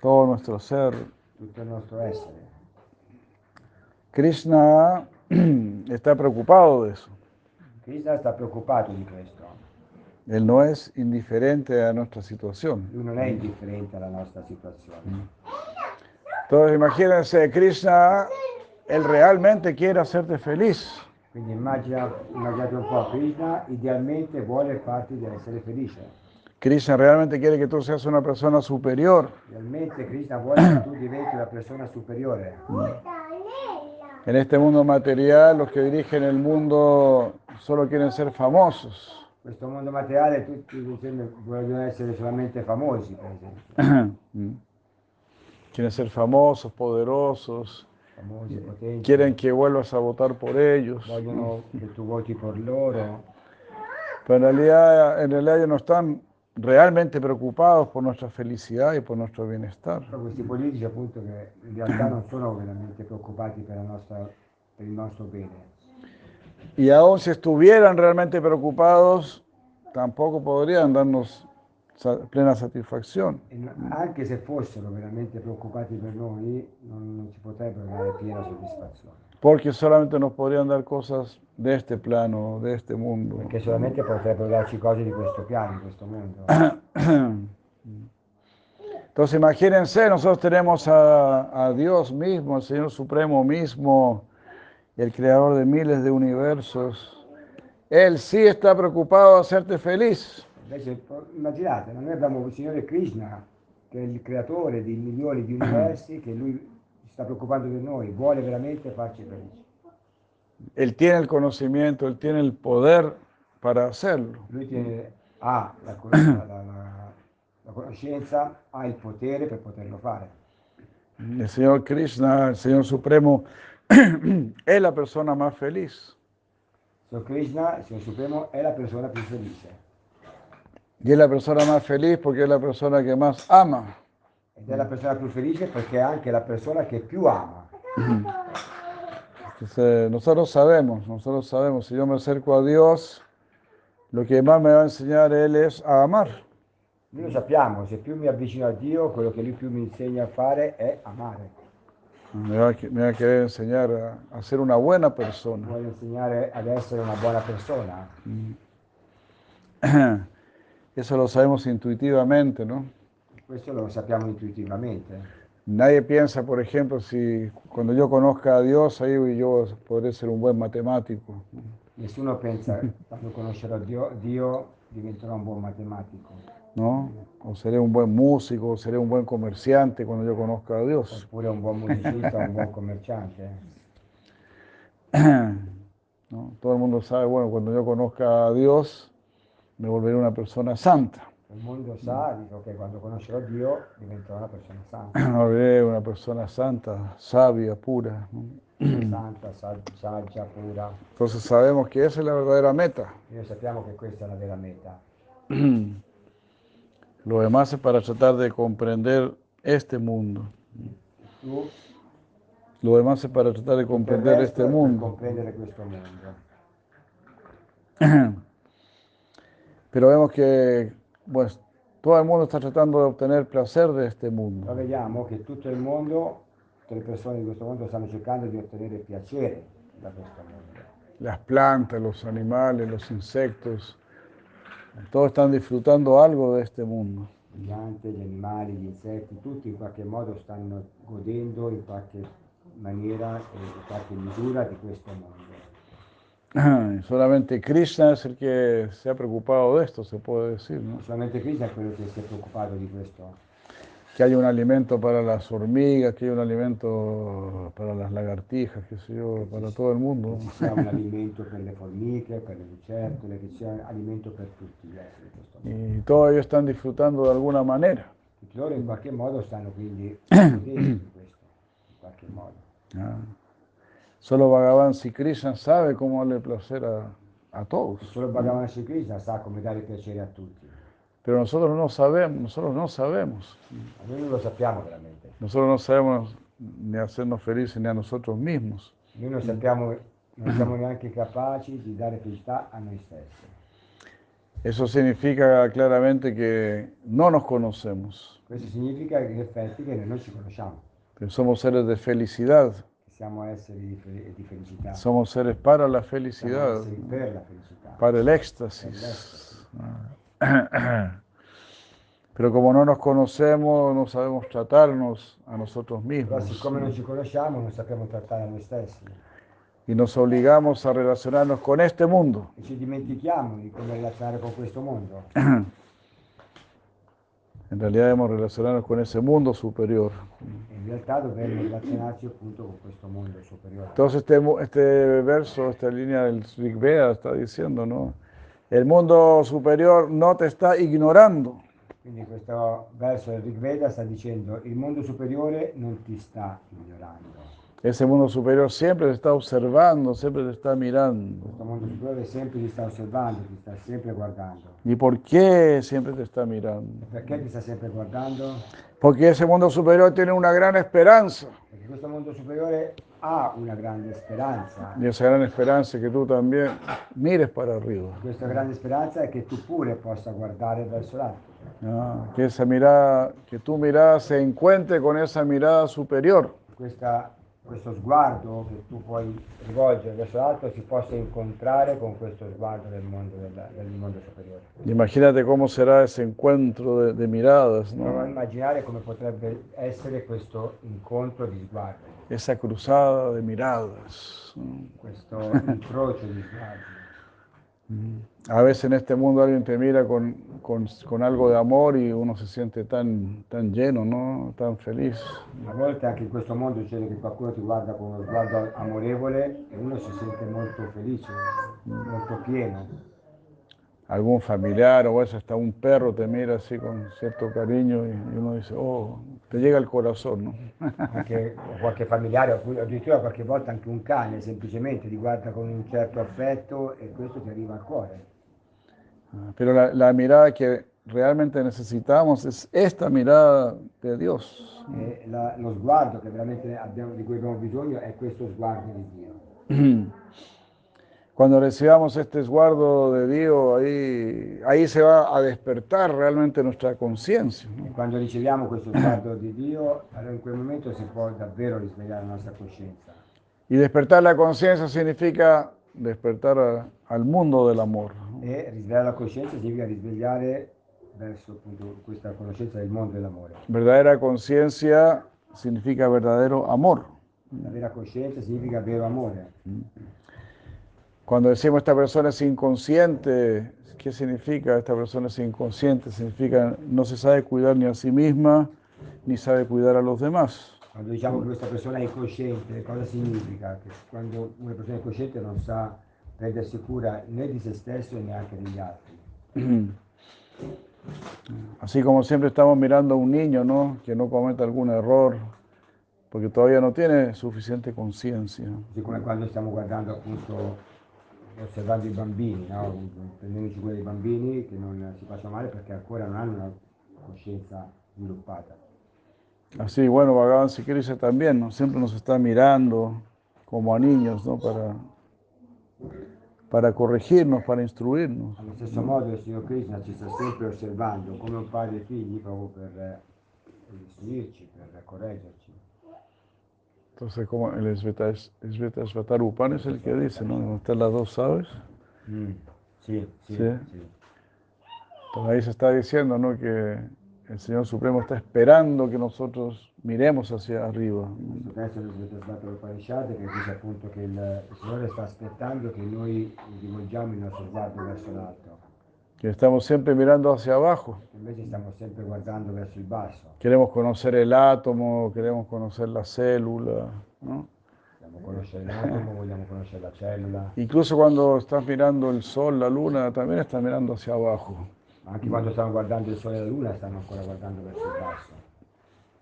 todo nuestro ser. tutto il nostro essere. Krishna está preocupado de eso. Krishna sta preoccupato di questo. Él no es indiferente a nuestra situación. Lui non è indifferente alla nostra situazione. Entonces imagínense, Krishna, él realmente quiere hacerte feliz. Quindi immagina, immaginate un po', Krishna idealmente vuole farti essere felice. Krishna realmente quiere que tú seas una persona superior. Realmente Krishna vuole che tu diventi una persona superiore. En este mundo material, los que dirigen el mundo solo quieren ser famosos. Questo mondo materiale tutti vogliono essere solamente famosi. Mm. Quieren ser famosos, poderosos, Famosi, potenti. quieren que vuelvas a votar por ellos. Vogliono che tu voti per loro. Pero en realidad, en realidad ellos no están realmente preocupados por nuestra felicidad y por nuestro bienestar. Però questi politici appunto che in realtà non sono veramente preoccupati per, nostra- per il nostro bene. Y aun si estuvieran realmente preocupados, tampoco podrían darnos plena satisfacción. E anche se fossero veramente preoccupati per noi, non, non ci potrebbero dare piena soddisfazione. Porque solamente nos podrían dar cosas de este plano, de este mundo. Perché solamente potrebbero darci cose di questo piano, di questo mondo. Entonces imagínense, nosotros tenemos a, a Dios mismo, el Señor Supremo mismo, el creador de miles de universos. Él sí está preocupado de hacerte feliz. Invece immaginate, noi abbiamo il Signore Krishna, che è il creatore di milioni di universi, che lui sta preoccupando di noi, vuole veramente farci felici. Él tiene el conocimiento, Él tiene el poder para hacerlo. Lui tiene- ha la, la- la- la conoscenza, ha il potere per poterlo fare. El Señor Krishna, el Señor Supremo, es la persona más feliz. Signor Krishna, il Signore Supremo, è la persona più felice. Y es la persona más feliz porque es la persona que más ama. Ed è la persona più felice perché è anche la persona che più ama. Entonces, nosotros sabemos, nosotros sabemos, si yo me acerco a Dios, lo que más me va a enseñar Él es a amar. Noi lo sappiamo, se più mi avvicino a Dio, quello che Lui più mi insegna a fare è amare. Me va, a que- me va a querer enseñar a, a ser una buena persona. Vuole insegnare ad essere una buona persona. Eso lo sabemos intuitivamente, ¿no? Questo lo sappiamo intuitivamente. Nadie piensa, por ejemplo, si cuando yo conozca a Dios, ahí yo podré ser un buen matemático. Nessuno pensa, quando conoscerò Dio, Dio diventerò un buon matematico, ¿no? O seré un buen músico, o seré un buen comerciante cuando yo conozca a Dios. oppure un buon musicista, un buon commerciante. ¿no? Todo el mundo sabe, bueno, cuando yo conozca a Dios, me volveré una persona santa. Il mondo sa, dico che quando conoscerò Dio diventerò una persona santa, una persona santa, sabia, pura. santa, sa- saggia, pura. Entonces sabemos que esa es la verdadera meta. Noi sappiamo che questa è la vera meta. Lo demás es para tratar de comprender este mundo. Lo demás es para tratar de il comprender este mundo. mondo. Pero vemos que pues, todo el mundo está tratando de obtener placer de este mundo. vediamo che tutto il mondo, tutte le persone di questo mondo stanno cercando di ottenere piacere da questo mondo. Las plantas, los animales, los insectos, todos están disfrutando algo de este mundo. Le piante, gli animali, gli insetti, tutti in qualche modo stanno godendo in qualche maniera e in qualche misura di questo mondo. Y Solamente Krishna es el que se ha preocupado de esto, se puede decir, ¿no? Solamente Krishna è quello che si è preoccupato di questo, Que haya un alimento para las hormigas, que haya un alimento para las lagartijas, qué sé yo, para todo el mundo. ci sia un alimento le formiche, per le lucertole, che ci sia un alimento per tutti. Y todos ellos están disfrutando de alguna manera. Tutti loro in qualche modo stanno quindi questo, in qualche modo. Ah. Solo Bhagavan Sri Krishna sabe cómo darle placer a, a todos. Solo Bhagavan Sri Krishna sa come dare piacere a tutti. Pero nosotros no sabemos, nosotros no sabemos. Non lo sappiamo veramente. Nosotros no sabemos ni hacernos felices ni a nosotros mismos. Noi non sappiamo, non siamo neanche capaci di dare felicità a noi stessi. Eso significa claramente que no nos conocemos, Questo significa in effetti che noi non ci conosciamo, que somos seres de felicidad. Siamo esseri di, felicità. Somos seres para la felicidad, esseri per la felicità. para el éxtasis. Pero como no nos conocemos, no sabemos tratarnos a nosotros mismos siccome non ci conosciamo non sappiamo trattare noi stessi y nos obligamos a relacionarnos con este mundo. e ci dimentichiamo di come relazionare con questo mondo. En realidad debemos relacionarnos con ese mundo superior. In realtà dovremmo relazionarci appunto con questo mondo superiore. Entonces este, este verso, esta línea del Rig Veda está diciendo, ¿no? El mundo superior no te está ignorando. Quindi questo verso del Rig Veda sta dicendo il mondo superiore non ti sta ignorando. Ese mundo superior siempre te está observando, siempre te está mirando. Questo mondo superiore sempre ti sta osservando, ti sta sempre guardando. ¿Y por qué siempre te está mirando? Perché ti sta sempre guardando? Porque ese mundo superior tiene una gran esperanza. Perché questo mondo superiore ha una grande speranza. Y esa gran esperanza es que tú también mires para arriba. Questa grande speranza è che tu pure possa guardare verso l'alto. Ah, que esa mirada, que tu mirada se encuentre con esa mirada superior. Questa- questo sguardo che tu puoi rivolgere verso l'alto si possa incontrare con questo sguardo del mondo, del, del mondo superiore. Ese encuentro de, de miradas, Provo a ¿no? immaginare come potrebbe essere questo incontro di sguardi, esa cruzada de miradas. ¿no? questo incrocio di sguardi. A veces en este mundo alguien te mira con, con- con algo de amor y uno se siente tan, tan lleno, ¿no? tan feliz. A volte anche in questo mondo succede che qualcuno ti guarda con uno sguardo amorevole e uno si sente molto felice, molto pieno. Algún familiar o a veces hasta un perro te mira así con cierto cariño y, y uno dice, oh, te llega al corazón. ¿no? Anche qualche familiare, addirittura qualche volta anche un cane semplicemente ti guarda con un certo affetto e questo ti arriva al cuore. Ah, Pero la, la mirada que realmente necesitamos es esta mirada de Dios. E la- lo sguardo che veramente abbiamo- di cui abbiamo bisogno è questo sguardo di Dio. Cuando recibamos este esguardo de Dios, ahí, ahí se va a despertar realmente nuestra conciencia. ¿no? Quando riceviamo questo sguardo di Dio, allora in quel momento si può davvero risvegliare la nostra coscienza. Y despertar la conciencia significa despertar a- al mundo del amor. ¿no? E risvegliare la coscienza significa risvegliare verso appunto questa conoscenza del mondo dell'amore. Verdadera conciencia significa verdadero amor. La vera coscienza significa vero amore. Cuando decimos esta persona es inconsciente, ¿qué significa esta persona es inconsciente? Significa no se sabe cuidar ni a sí misma, ni sabe cuidar a los demás. Quando diciamo che questa persona è incosciente, cosa significa? Che quando una persona è incosciente non sa prendersi cura né di se stesso e neanche degli altri. Así como siempre estamos mirando a un niño, ¿no? Que no cometa algún error, porque todavía no tiene suficiente conciencia. Così come quando stiamo guardando appunto, osservando i bambini, no? prendendoci cura dei bambini che non si facciano male perché ancora non hanno una coscienza sviluppata. Así, bueno, Bhagavan si dice también, ¿no? Siempre nos está mirando como a niños, ¿no? Para, para corregirnos, para instruirnos. Allo stesso modo il Signor Krishna ci sta sempre osservando come un padre e figli proprio per eh, istruirci, per correggerci. Entonces, como el Sveta Sveta Svatarupan es el que dice, ¿no? Donde están las dos aves. Mm, Sì, sì, Sì. sì. Entonces ahí se está diciendo, ¿no? Que el Señor Supremo está esperando que nosotros miremos hacia arriba. Questo Upanishad che dice appunto che il Signore sta aspettando che noi rivolgiamo il nostro sguardo verso l'alto, Que estamos siempre mirando hacia abajo. che invece stiamo sempre guardando verso il basso. Queremos conocer el átomo, queremos conocer la célula, ¿no? Vogliamo conoscere l'atomo, vogliamo conoscere la cellula, Incluso cuando estás mirando el sol, la luna, también estás mirando hacia abajo, anche quando stanno guardando il sole e la luna ancora guardando verso il basso,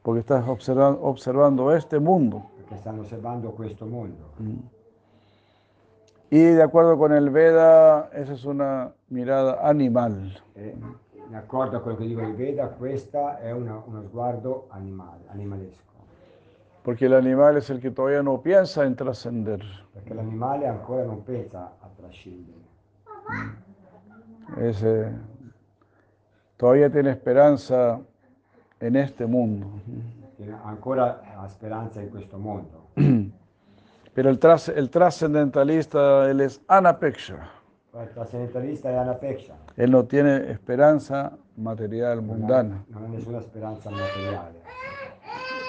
porque estás observa- observando este mundo. perché stanno osservando questo mondo. Y de acuerdo con el Veda, esa es una mirada animal. E in accordo a quello che dico il Veda, questo è una- uno sguardo animale, animalesco, Porque el animal es el que todavía no piensa en trascender. perché l'animale ancora non pensa a trascendere. Ese todavía tiene esperanza en este mundo. che ancora ha speranza in questo mondo. Pero el, tras- el trascendentalista, él es anapeksha. Ma il trascendentalista è anapeksha, Él no tiene esperanza material mundana. non ha nessuna speranza materiale.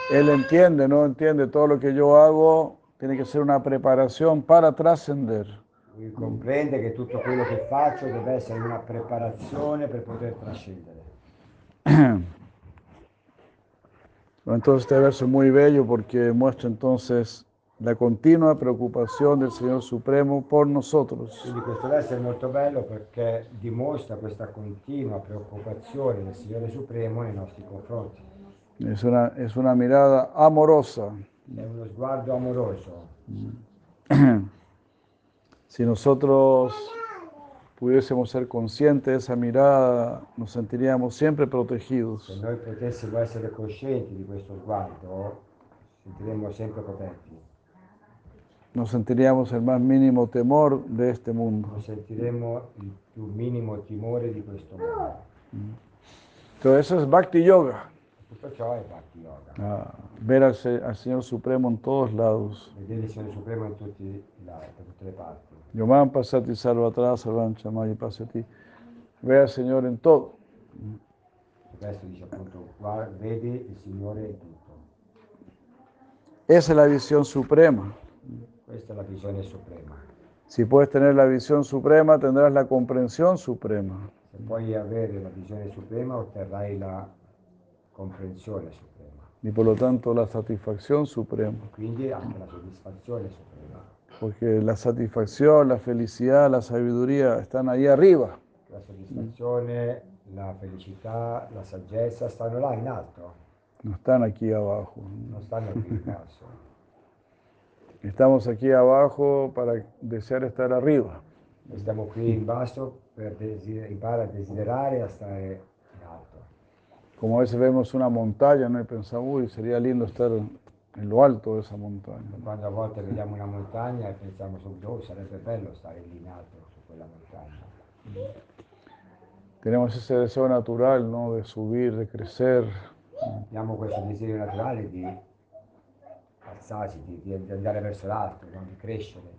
Él entiende, no entiende todo lo que yo hago tiene que ser una preparación para trascender. Lui comprende che tutto quello che faccio deve essere una preparazione per poter trascendere. Entonces este verso es muy bello porque muestra entonces la continua preocupación del Señor Supremo por nosotros. Quindi questo verso è molto bello perché dimostra questa continua preoccupazione del Signore Supremo nei nostri confronti. Es una, es una mirada amorosa. È uno sguardo amoroso. Si nosotros pudiésemos ser conscientes de esa mirada, nos sentiríamos siempre Se protegidos. noi potessimo essere coscienti di questo sguardo, sentiremmo sempre protetti. Nos sentiríamos el más mínimo temor de este mundo. Non sentiremmo il più minimo timore di questo mondo. Todo eso es Bhakti Yoga. Ah, ver al, al Señor Supremo en todos lados. Vedere il Signore Supremo in tutti i lati, da tutte le parti. Yomam pasati pasati. Ve al Señor en todo. Esa es la visión suprema. Questa è la visione suprema. Si puedes tener la visión suprema, tendrás la comprensión suprema. Se puoi avere la visione suprema, otterrai la comprensione suprema. Y por lo tanto la satisfacción suprema. Quindi la soddisfazione suprema. Porque la satisfacción, la felicidad, la sabiduría están ahí arriba. La soddisfazione, la felicità, la saggezza stanno là in alto, No están aquí abajo. stanno qui in basso. Estamos aquí abajo para desear estar arriba. Stiamo qui in basso per desi- imparare a desiderare e a stare in alto. Como a veces vemos una montaña ¿no? y pensamos, uy, sería lindo estar en lo alto de esa montaña. Quando a volte vediamo una montagna e pensiamo subito, oh, sarebbe bello stare lì in alto su quella montagna. Tenemos ese deseo natural ¿no? de subir, de crecer. Abbiamo questo desiderio naturale di alzarsi, di, di- andare verso l'alto, no? di crescere,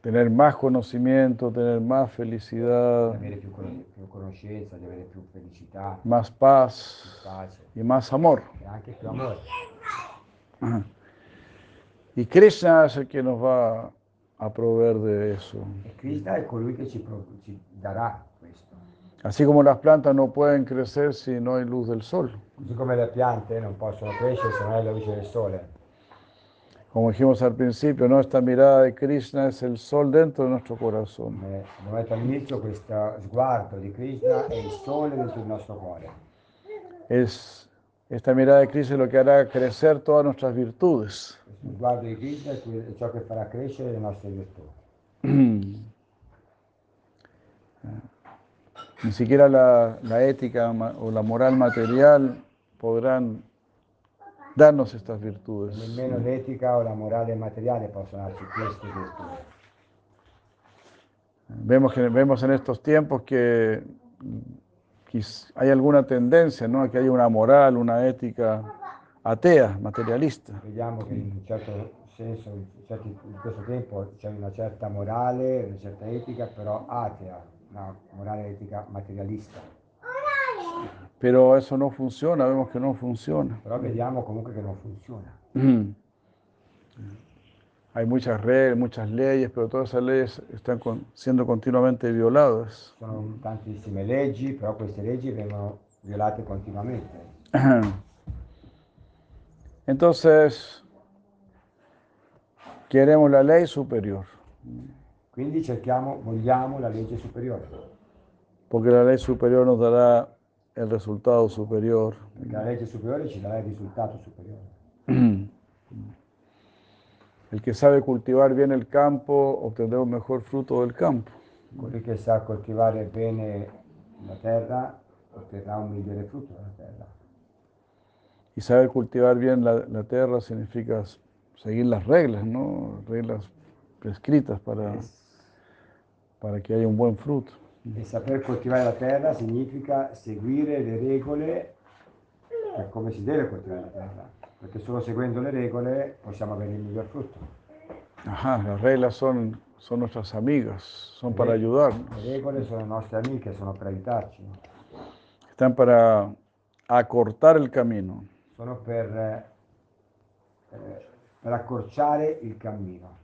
tener más conocimiento, tener más felicidad, avere più, più conoscenza, di avere più felicità, più más paz pace y más amor. e anche più amore. Y Krishna es el que nos va a proveer de eso. E Krishna è colui che ci, ci darà questo. Así como las plantas no pueden crecer si no hay luz del sol. Così come le piante non possono crescere se non è la luce del sole. Como dijimos al principio, ¿no? esta mirada de Krishna es el sol dentro de nuestro corazón. Detto all'inizio, questo sguardo di Krishna è il sole dentro il nostro cuore. Es, esta mirada de Krishna es lo que hará crecer todas nuestras virtudes. Questo sguardo di Krishna è ciò che farà crescere le nostre virtù. Ni siquiera la, la ética o la moral material podrán darnos estas virtudes. Nemmeno l'etica o la morale materiale possono darci queste virtù. Vemos, que, vemos en estos tiempos que mm, hay alguna tendencia, ¿no? a que haya una moral, una ética atea, materialista. Vediamo che in un certo senso, in, questo tempo c'è una certa morale, una certa etica, però atea, una morale etica materialista. Pero eso no funciona, vemos que no funciona. Però vediamo comunque che non funziona. Hay muchas reglas, muchas leyes, pero todas esas leyes están con- siendo continuamente violadas. Sono tantissime leggi, però queste leggi vengono violate continuamente. Entonces, queremos la ley superior, Quindi cerchiamo, vogliamo la legge superiore, porque la ley superior nos dará el resultado superior. la legge superiore ci darà il risultato superiore. El que sabe cultivar bien el campo obtendrá un mejor fruto del campo. Colui che sa coltivare bene la terra otterrà un migliore frutto dalla terra. Y saber cultivar bien la, la tierra significa seguir las reglas, ¿no? Reglas prescritas para, para que haya un buen fruto. E saper coltivare la terra significa seguire le regole per come si deve coltivare la terra, perché solo seguendo le regole possiamo avere il miglior frutto. Ajá, las reglas son, son nuestras amigas, son para Le ayudarnos, regole sono nostre amiche, sono per aiutarci, están para acortar el camino. sono per, eh, eh, per accorciare il cammino.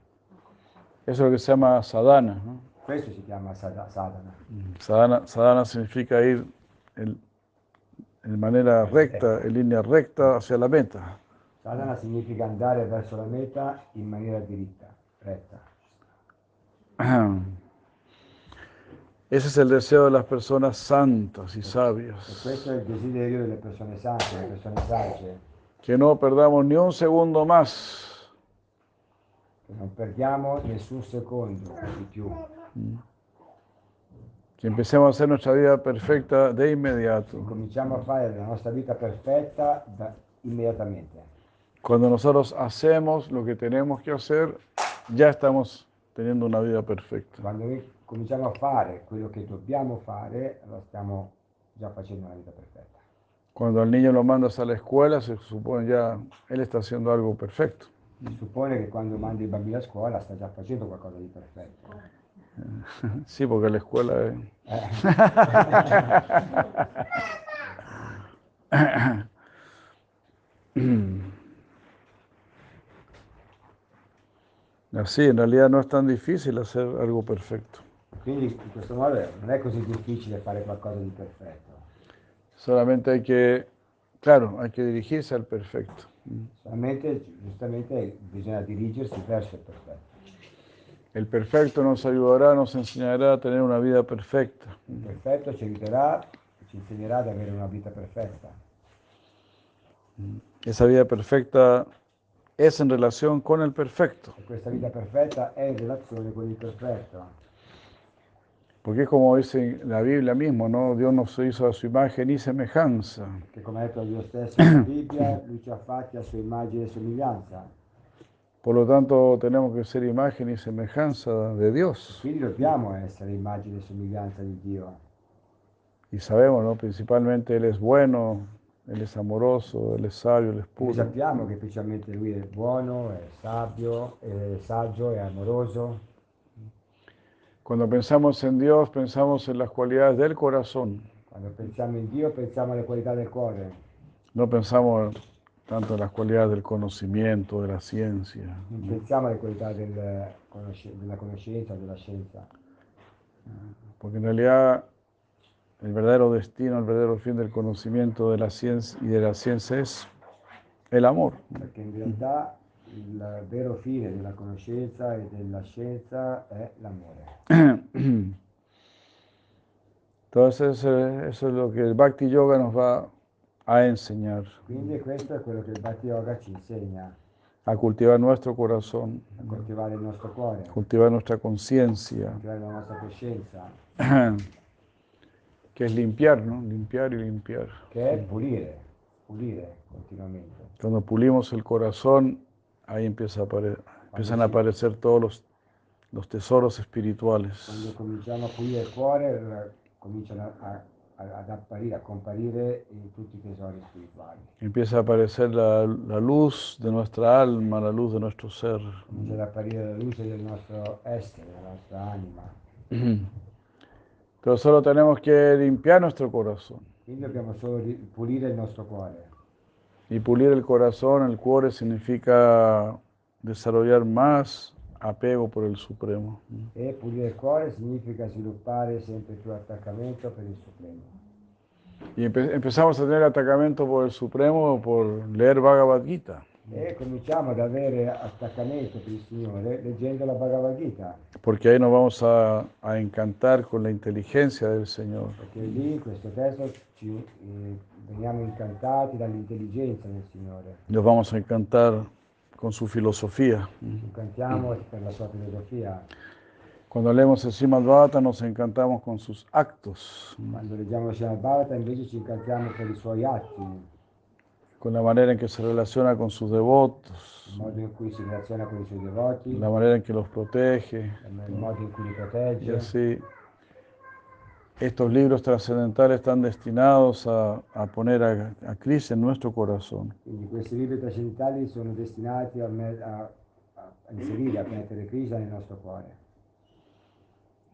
Eso es lo que se llama sadhana. ¿no? Si chiama sada- sadhana. Sadhana, sadhana significa ir en, en manera recta, en línea recta hacia la meta. Sadhana significa andare verso la meta in maniera diritta, retta. Ese es el deseo de las personas santas y sabias, questo è il desiderio delle persone sante, delle persone sagge, que no perdamos ni un segundo más che non perdiamo nessun secondo di più, que empecemos a hacer nuestra vida perfecta de inmediato. cominciamo a fare la nostra vita perfetta da- immediatamente. Cuando nosotros hacemos lo que tenemos que hacer, ya estamos teniendo una vida perfecta. Quando noi cominciamo a fare quello che dobbiamo fare, allora stiamo già facendo una vita perfetta. Cuando al niño lo mandas a la escuela, se supone ya él está haciendo algo perfecto. Si suppone che quando mandi il bambino a scuola sta già facendo qualcosa di perfetto. Sí, porque la escuela es... Así, en realidad no es tan difícil hacer algo perfecto. Quindi in questo modo non è così difficile fare qualcosa di perfetto. Solamente hay que, claro, hay que dirigirse al perfecto. Solamente, giustamente, bisogna dirigersi verso il perfetto. El perfecto nos ayudará, nos enseñará a tener una vida perfecta. Il perfetto ci aiuterà, ci insegnerà ad avere una vita perfetta. Esa vida perfecta es en relación con el perfecto. E questa vita perfetta è in relazione con il perfetto. Porque es como dice la Biblia mismo, ¿no? Dios nos hizo a su imagen y semejanza. Che come ha detto Dio stesso nella Bibbia, lui ci ha fatti a sua immagine e somiglianza. Por lo tanto, tenemos que ser imagen y semejanza de Dios. Quindi dobbiamo essere immagine e somiglianza di Dio. Y sabemos, ¿no? Principalmente Él es bueno, Él es amoroso, Él es sabio, Él es puro. sappiamo che specialmente lui è buono, è saggio, è saggio, è amoroso. Cuando pensamos en Dios, pensamos en las cualidades del corazón. Quando pensiamo in Dio pensiamo alle qualità del cuore, No pensamos tanto las cualidades del conocimiento, de la ciencia. non pensiamo alle qualità del della conoscenza, della scienza. Porque en realidad el verdadero destino, el verdadero fin del conocimiento de la ciencia y de la ciencia es el amor. Perché in realtà il vero fine della conoscenza e della scienza è l'amore. Entonces eh, eso es lo que el Bhakti Yoga nos va a enseñar, Quindi questo è quello che il Bhakti Yoga ci insegna, a cultivar nuestro corazón, a coltivare il nostro cuore, cultivar nuestra conciencia, coltivare la nostra coscienza, que es limpiar, ¿no? Limpiar y limpiar. che è pulire, pulire continuamente. Cuando pulimos el corazón, ahí empieza a apare- empiezan a aparecer todos los, los tesoros espirituales. Quando cominciamo a pulire il cuore, a- a- ad apparire, a comparire eh, tutti i tesori spirituali. Empieza a aparecer la, la luz de nuestra alma, la luz de nuestro ser. Comincia ad apparire la luce del nostro essere, della nostra anima. Pero solo tenemos que limpiar nuestro corazón. Quindi dobbiamo solo pulire il nostro cuore. Y pulir el corazón, el cuore, significa desarrollar más apego por el Supremo. E pulire il cuore significa sviluppare sempre più attaccamento per il Supremo. Y empe- empezamos a tener atacamiento por el Supremo por leer Bhagavad Gita. E cominciamo ad avere attaccamento per il Signore leggendo la Bhagavad Gita, Porque ahí nos vamos a, a encantar con la inteligencia del Señor. perché lì in questo testo ci, eh, veniamo incantati dall'intelligenza del Signore. Nos vamos a encantar con su filosofía. Incantiamo per la sua filosofia. Cuando leemos el Srimad Bhagavatam nos encantamos con sus actos, Quando leggiamo Srimad Bhagavatam invece ci incantiamo per i suoi atti, con la manera en que se relaciona con sus devotos, modo in cui si relaziona con i suoi devoti, la manera en que los protege. il modo in cui li Y protegge. así, estos libros trascendentales están destinados a, a poner a, a Cristo en nuestro corazón. Quindi questi libri trascendentali sono destinati a, a- a- inserire, a mettere Krishna nel nostro cuore.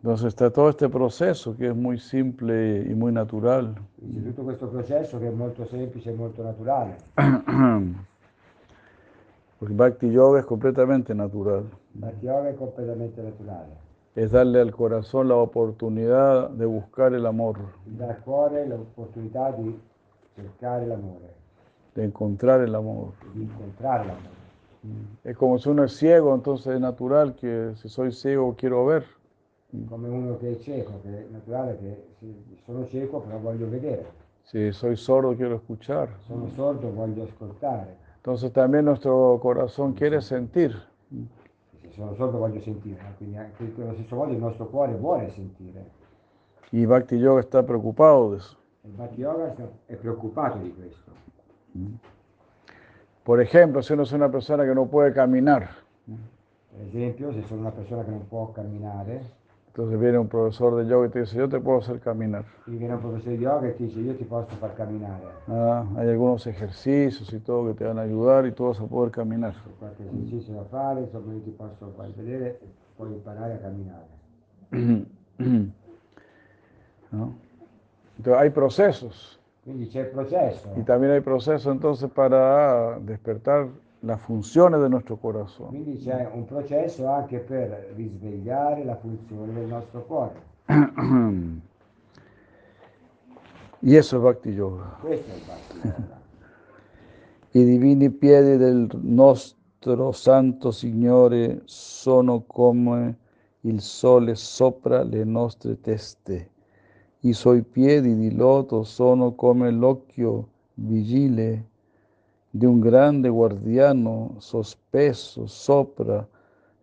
Entonces está todo este proceso que es muy simple y muy natural. C'è tutto questo processo che è molto semplice e molto naturale. Porque Bhakti Yoga es completamente natural. Bhakti Yoga è completamente naturale. Es darle al corazón la oportunidad de buscar el amor, Dà al cuore l'opportunità di cercare l'amore, de encontrar el amor. di incontrare l'amore. Es como si uno es ciego, entonces es natural que si soy ciego quiero ver. Come uno che è cieco, che è naturale che sì, sono cieco però voglio vedere, Si soy sordo quiero escuchar. sono sordo voglio ascoltare, Entonces también nuestro corazón quiere sentir. Se sono sordo voglio sentire, quindi anche allo stesso modo il nostro cuore vuole sentire. Y Bhakti Yoga está preocupado de eso. Il Bhakti Yoga è preoccupato di questo. Por ejemplo, si uno es una persona que no puede caminar, Per esempio, se sono una persona che non può camminare, entonces viene un profesor de yoga y te dice, yo te puedo hacer caminar. quindi viene un professore di yoga e ti dice io ti posso far camminare. Ah, hay algunos ejercicios y todo que te van a ayudar y tú vas a poder caminar. Fare, ti posso far vedere e puoi imparare a camminare. ¿No? Entonces hay procesos Quindi c'è y también hay procesos entonces para despertar las funciones de nuestro corazón. Quindi c'è un processo anche per risvegliare la funzione del nostro cuore. Y eso es Bhakti Yoga. Questo è il Bhakti Yoga. I divini piedi del nostro Santo Signore sono come il sole sopra le nostre teste. I suoi piedi di loto sono come l'occhio vigile di un grande guardiano sospeso sopra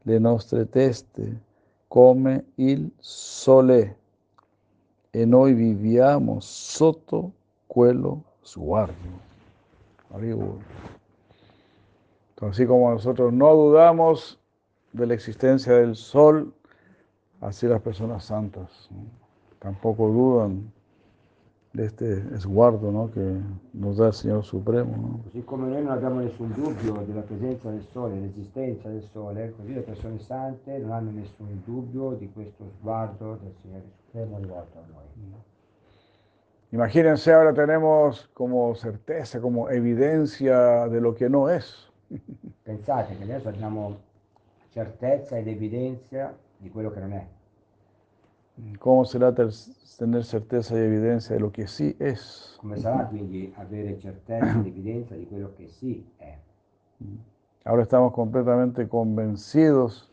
le nostre teste, come il sole. E noi viviamo sotto quello sguardo. Así como nosotros no dudamos de la existencia del sol, así las personas santas tampoco dudan de este esguardo ¿no? que nos da el Señor Supremo. ¿no? Così come noi non abbiamo nessun dubbio della presenza del sole, dell'esistenza del sole, così le persone sante non hanno nessun dubbio di questo sguardo del Signore Supremo rivolto a noi. Imagínense, ahora tenemos como certeza, como evidencia de lo que no es. Pensate che adesso abbiamo certezza ed evidenza di quello che non è. ¿Cómo será tener certeza y evidencia de lo que sí es? Come sarà quindi avere certezza ed evidenza di quello che sì è? Ahora estamos completamente convencidos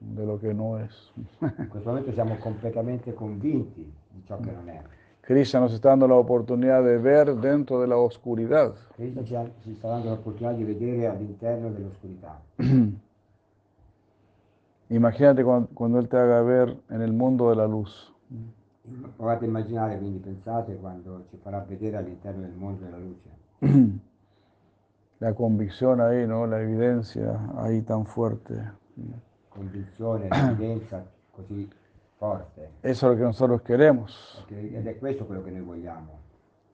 de lo que no es. In questo momento siamo completamente convinti di ciò che non è. Krishna nos está dando la oportunidad de ver dentro de la oscuridad. Cristo ci, sta dando l'opportunità di vedere all'interno dell'oscurità. Imagínate cuan- cuando, Él te haga ver en el mundo de la luz. Provate a immaginare, quindi pensate quando ci farà vedere all'interno del mondo della luce. La convicción ahí, ¿no? La evidencia ahí tan fuerte. Convinzione, evidenza così forte. Eso es lo que nosotros queremos. Ed è questo quello che noi vogliamo.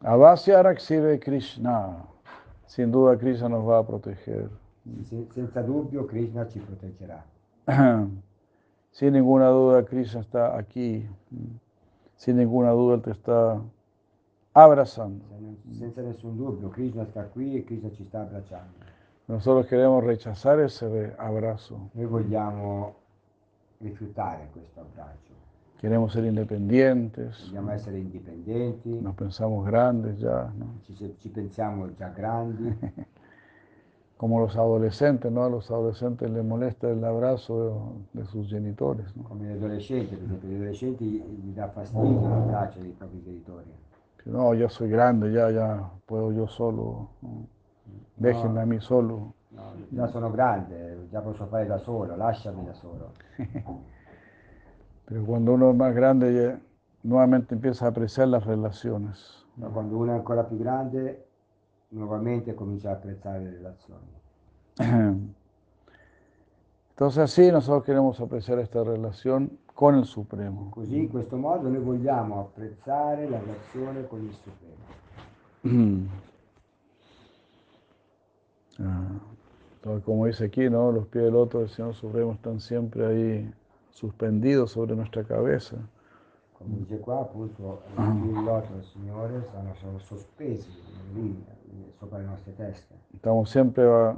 Avasya Raksive Krishna. Sin duda Krishna nos va a proteger. Se- senza dubbio Krishna ci proteggerà. Sin ninguna duda Krishna está aquí. Sin ninguna duda Él te está abrazando. Senza nessun dubbio Krishna sta qui e Krishna ci sta abbracciando. Nosotros queremos rechazar ese abrazo. Noi vogliamo rifiutare questo abbraccio. Queremos ser independientes. Vogliamo essere indipendenti, Nos pensamos grandes ya, ¿no? ci, ci pensiamo già grandi, Como los adolescentes, ¿no? A los adolescentes les molesta el abrazo de, de sus genitores, ¿no? come gli adolescenti, per esempio, gli adolescenti gli dà fastidio l'abbraccio dei propri genitori. No, ya soy grande, ya, ya puedo yo solo. ¿no? Déjenme a mí solo. No, già sono grande, già posso fare da solo, lasciami da solo. Pero cuando uno es más grande, ya nuevamente empieza a apreciar las relaciones. Ma quando uno è ancora più grande, nuovamente comincia a apprezzare le relazioni. Entonces así nosotros queremos apreciar esta relación con el Supremo. Così in questo modo noi vogliamo apprezzare la relazione con il Supremo. Ah, Entonces, como dice aquí, ¿no? Los pies del loto del Señor Supremo están siempre ahí suspendidos sobre nuestra cabeza. Come dice qua, appunto, i piedi del loto del Signore sono, sospesi lì, eh, sopra le nostre teste. Estamos siempre ba-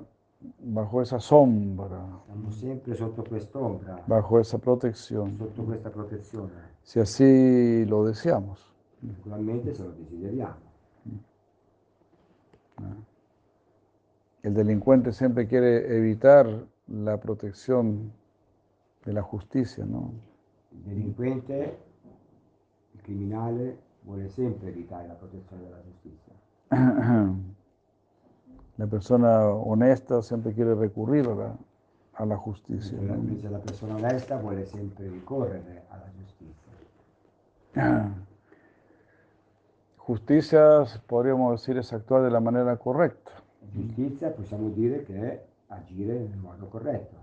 bajo esa sombra, Siamo sempre sotto quest'ombra, bajo esa protección, sotto questa protezione. si así lo deseamos. Naturalmente se lo desideriamo. El delincuente siempre quiere evitar la protección de la justicia, ¿no? Il delinquente, il criminale, vuole sempre evitare la protezione della giustizia. La persona honesta siempre quiere recurrir a la, a la justicia. La- ¿no? La persona onesta vuole sempre ricorrere alla giustizia. Justicia, podríamos decir, es actuar de la manera correcta. Giustizia possiamo dire che è agire nel modo corretto.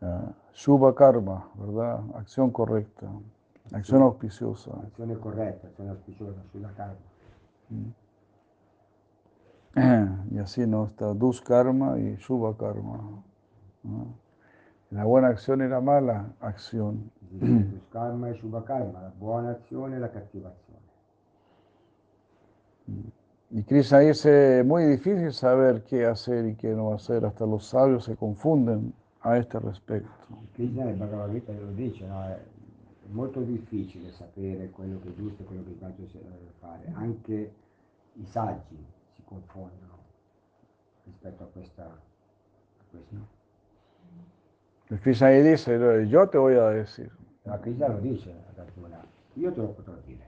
Ah, Shubha karma, ¿verdad? Acción correcta, acción auspiciosa. Azione corretta, azione auspiciosa sulla karma. Y así no está Dus karma y Shubha karma. ¿no? La buena acción y la mala acción. Esiste karma e Shubha karma, la buona azione e la cattiva azione. Y Krishna dice, muy difícil saber qué hacer y qué no hacer, hasta los sabios se confunden a este respecto. Krishna nel Bhagavad Gita lo dice, no? è è molto difficile sapere quello che è giusto e quello che è sbagliato eh, fare. Anche i saggi si confondono rispetto a questa... A questo. Y Krishna ahí dice, yo te voy a decir, Ma Krishna lo dice Arjuna, io te lo potrò dire,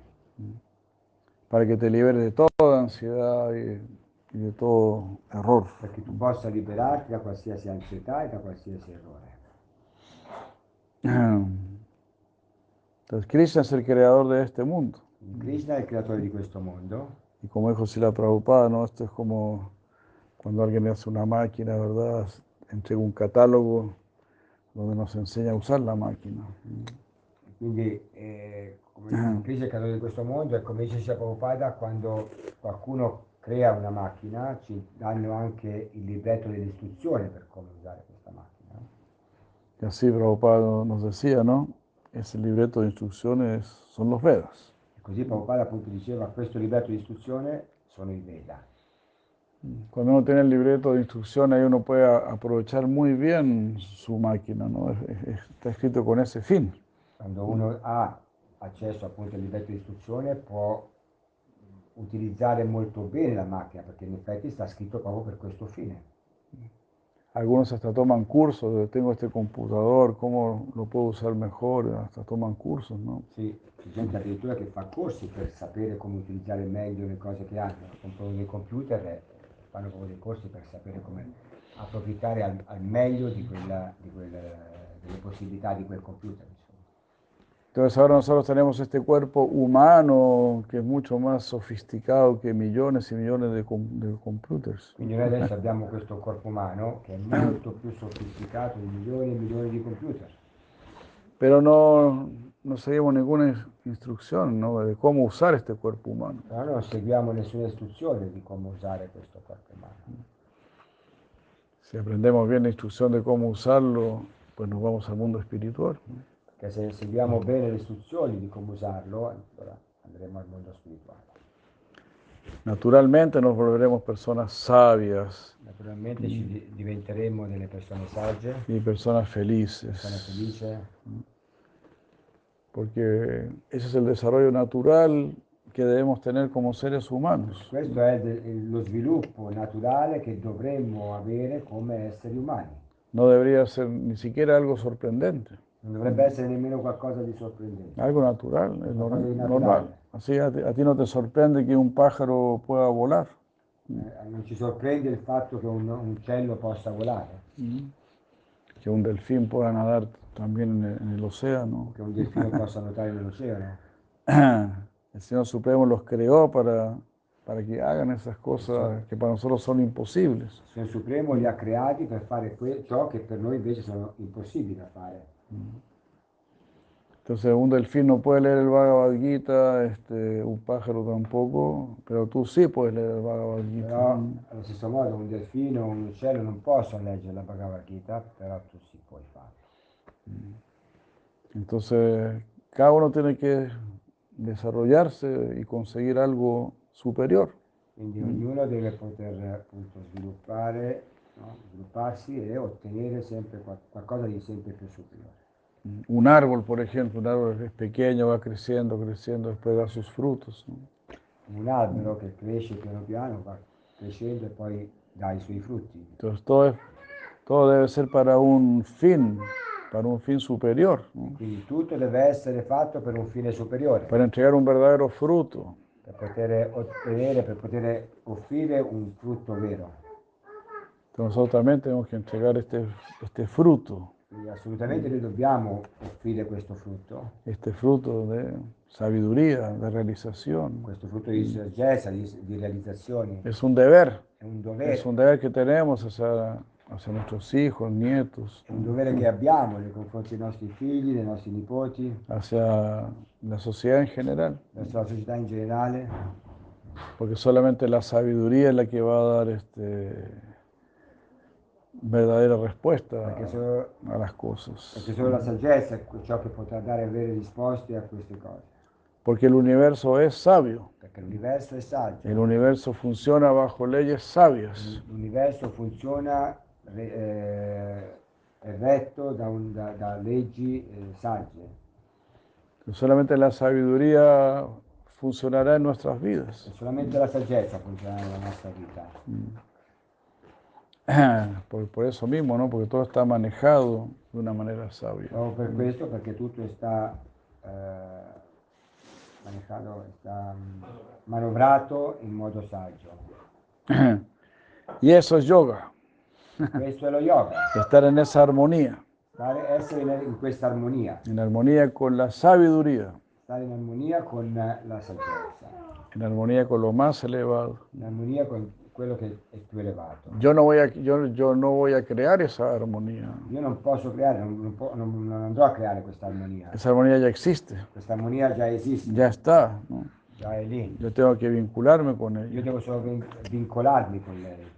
para que te liberes de toda ansiedad y, y de todo error. perché tu possa liberarti da qualsiasi ansietà e da qualsiasi errore. Entonces, Krishna es el creador de este mundo. Krishna è il creatore di questo mondo Y como dijo Sila Prabhupada, ¿no? Esto es como cuando alguien hace una máquina, ¿verdad? Entrega un catálogo donde nos enseña a usar la máquina. Quindi, eh, come dice il creatore di questo mondo, e come dice Sri Prabhupada, quando qualcuno crea una macchina, ci danno anche il libretto delle istruzioni per come usare questa macchina. Y así Prabhupada nos decía, ¿no? Ese libreto de instrucciones son los Vedas. Così Prabhupada appunto diceva, questo libretto di istruzione sono i Veda. Cuando uno tiene el libreto de instrucciones, ahí uno puede a- aprovechar muy bien su máquina, ¿no? Está escrito con ese fin. Quando uno ha accesso appunto al libretto di istruzione può utilizzare molto bene la macchina, perché in effetti sta scritto proprio per questo fine. Algunos hasta toman cursos, de, tengo este computador, ¿cómo lo puedo usar mejor? Hasta toman cursos, ¿no? Sì, gente addirittura che fa corsi per sapere come utilizzare meglio le cose che hanno, comprano dei computer e fanno proprio dei corsi per sapere come approfittare al, al meglio di quella, di quel, delle possibilità di quel computer. Entonces ahora nosotros tenemos este cuerpo humano que es mucho más sofisticado que millones y millones de, com- de computers. Quindi noi adesso abbiamo questo corpo umano che è molto più sofisticato di milioni e milioni di computer, Pero no, no seguimos ninguna ins- instrucción ¿no? de cómo usar este cuerpo humano. però non seguiamo nessuna istruzione di come usare questo corpo umano. Si aprendemos bien la instrucción de cómo usarlo, pues nos vamos al mundo espiritual. ¿no? Perché se seguiamo bene le istruzioni di come usarlo, allora andremo al mondo spirituale. Naturalmente nos volveremos personas sabias Naturalmente ci di- diventeremo delle persone sagge, y personas persone felices, felici, porque ese es el desarrollo natural que debemos tener como seres humanos. Questo è lo sviluppo naturale che dovremmo avere come esseri umani. No debería ser ni siquiera algo sorprendente, Non dovrebbe essere nemmeno qualcosa di sorprendente. algo natural, es normal. Así a ti, a ti no te sorprende que un pájaro pueda volar, Eh, non ci sorprende il fatto che un, un uccello possa volare, que un delfín pueda nadar también en el, en el océano. che un delfino possa nuotare nell'oceano. El Señor Supremo los creó para, para que hagan esas cosas que para nosotros son imposibles. Il Signore Supremo li ha creati per fare que- ciò che per noi invece sono impossibili da fare. Entonces un delfín no puede leer el Bhagavad Gita, este, un pájaro tampoco, pero tú sí puedes leer el Bhagavad Gita. Però allo stesso modo un delfino o un uccello non possono leggere la Bhagavad Gita, però tu sì puoi farlo. Entonces cada uno tiene que desarrollarse y conseguir algo superior. Quindi ognuno deve poter appunto sviluppare, no? svilupparsi e ottenere sempre qual- qualcosa di sempre più superiore. Un árbol, por ejemplo, un árbol es pequeño, va creciendo, creciendo, después da sus frutos. ¿no? Un albero che cresce piano piano, va crescendo e poi dà i suoi frutti. Entonces todo, es- todo debe ser para un fin, para un fin superior, ¿no? Quindi tutto deve essere fatto per un fine superiore, para entregar un verdadero fruto. per poter ottenere, per poter offrire un frutto vero. Entonces nosotros también tenemos que entregar este, este fruto, Quindi assolutamente noi dobbiamo offrire questo frutto, este fruto de sabiduría, de realización. questo frutto di saggezza, di, di realizzazioni. Es un deber, È un dovere, es un deber que tenemos hacia, hacia nuestros hijos, nietos, è un dovere che abbiamo nei confronti dei nostri figli, dei nostri nipoti, hacia la sociedad en general, verso la società in generale, porque solamente la sabiduría es la que va a dar este, verdadera respuesta perché solo, a las cosas. perché solo la saggezza è ciò che potrà dare vere risposte a queste cose. Porque el universo es sabio, Perché l'universo è saggio, el universo funciona bajo leyes sabias. l'universo funziona, re- eh, è retto da, un- da- da leggi eh, sagge. solamente la sabiduría funcionará en nuestras vidas. solamente la saggezza funziona nella nostra vita. Por, por eso mismo, ¿no? Porque todo está manejado de una manera sabia. Proprio per questo, perché tutto sta eh, manejato, sta mm, manovrato in modo saggio. Y eso es yoga, Questo è lo yoga, estar en esa armonía, stare, essere in, in questa armonia, en armonía con la sabiduría, stare in armonia con la saggezza, en armonía con lo más elevado. in armonia con quello che è più elevato. Yo no voy a, yo, yo no voy a crear esa armonía. Io non posso creare, non, non non- non andrò a creare questa armonia. Esa armonía ya existe, Questa armonia già esiste, ya está. ¿no? già è lì. Yo tengo que vincularme con Io ella. devo solo vin- vincolarmi con lei.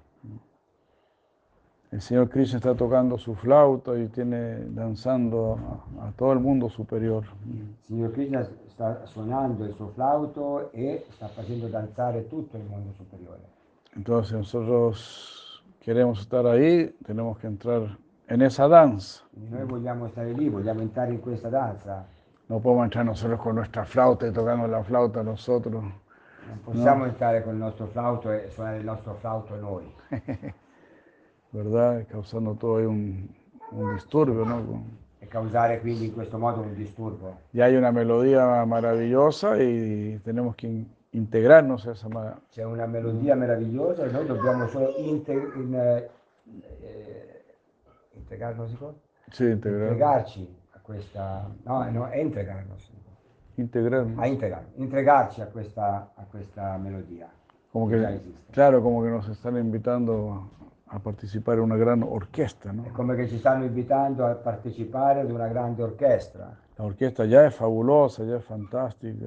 El Señor Krishna está tocando su flauta y tiene danzando a, a todo el mundo superior. Il signor Krishna sta suonando il suo flauto e sta facendo danzare tutto il mondo superiore. Entonces nosotros queremos estar ahí, tenemos que entrar en esa danza. Noi vogliamo stare lì, vogliamo entrare in questa danza. No podemos entrar nosotros con nuestra flauta y tocando la flauta nosotros. Non possiamo entrare con il nostro flauto e suonare il nostro flauto noi. ¿verdad? Causando todo ahí un, un disturbio, ¿no? Con- E causare quindi in questo modo un disturbo. Ya hay una melodía maravillosa y tenemos que integrarnos a esa C'è una melodia meravigliosa e noi dobbiamo solo inte- in, eh, può? Sí, integrar, Integrarci a questa... No, no, integrarnos. integrarnos. A integrare, integrarci a questa, a questa melodia. Como que, claro, como que nos están invitando a participar en una gran orquesta, ¿no? È come che ci stanno invitando a partecipare ad una grande orchestra. La orquesta ya es fabulosa, ya es fantástica.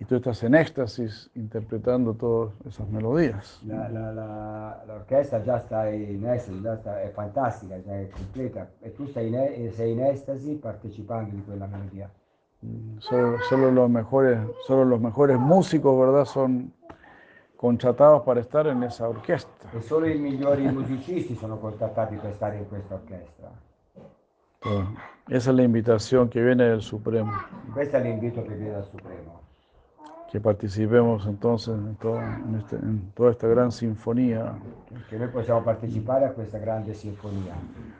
Y tú estás en éxtasis interpretando todas esas melodías. La- la- la- l'orchestra già sta in estasi, già sta- è fantastica, già è completa e tu sei in, e- sei in estasi partecipando di quella melodia. Solo, solo los mejores, solo los mejores músicos, ¿verdad? Son contratados para estar en esa orquesta. E solo i migliori musicisti sono contattati per stare in questa orchestra. Entonces, esa es la invitación que viene del Supremo, Questo è l'invito che viene dal Supremo, que participemos entonces en, todo- en este- en toda esta gran sinfonía, che noi possiamo partecipare a questa grande sinfonia,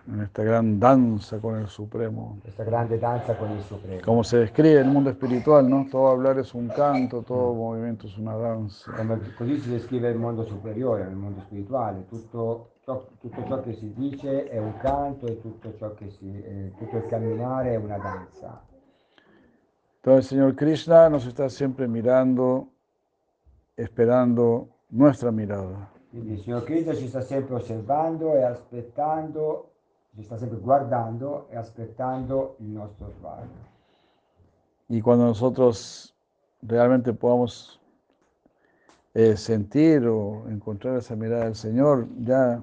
en esta gran danza con el Supremo. questa grande danza con il Supremo. Como se describe el mundo espiritual, ¿no? Todo hablar es un canto, todo movimiento es una danza. Come- così si descrive il mondo superiore, il mondo spirituale, tutto tutto ciò che si dice è un canto e tutto ciò che si, eh, tutto il camminare è una danza. Entonces el Señor Krishna nos está siempre mirando, esperando nuestra mirada. Quindi il Signor Cristo ci sta sempre osservando e aspettando, ci sta sempre guardando e aspettando il nostro sguardo. Y cuando nosotros realmente podamos eh, sentir o encontrar esa mirada del Señor, ya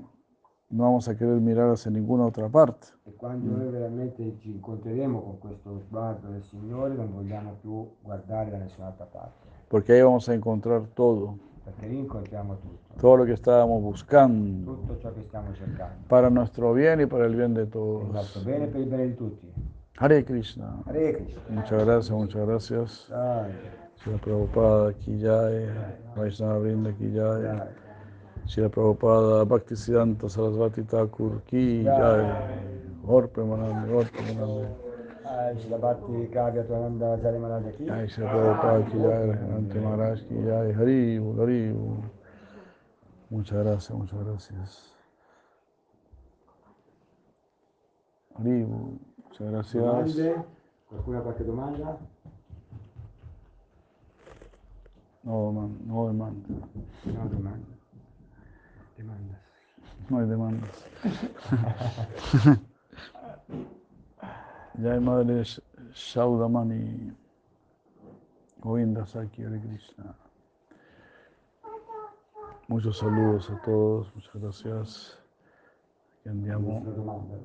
no vamos a querer mirar hacia ninguna otra parte. E quando noi veramente ci incontreremo con questo sguardo del Signore non vogliamo più guardare da nessun'altra parte, Porque ahí vamos a encontrar todo, perché lì incontriamo tutto, todo lo que estábamos buscando tutto ciò che stiamo cercando, para nuestro bien y para el bien de per il todos. nostro bene per il bene di tutti. Hare Krishna. Hare Krishna. Muchas gracias, muchas gracias. Dai, Srila Prabhupada ki jai, Vaishnava Vrinda ki jai, Srila Prabhupada Bhaktisiddhanta Sarasvati Thakur ki jai. Gaur Premanande, Gaur Premanande. Shila Bhakti Kavya Tvananda Jari Maharaj ki. Jai Srila Prabhupada ki jai, Ante Maharaj ki jai, Hari Hari. Muchas gracias, muchas gracias. Hari muchas gracias. Ha qualche domanda? No, man, no demanda, No domanda. Domanda. no hay demandas. Jai Madre Sh- Shaudamani, Govinda Saki Hare Krishna. Muchos saludos a todos, muchas gracias. Che andiamo. Nessuna domanda.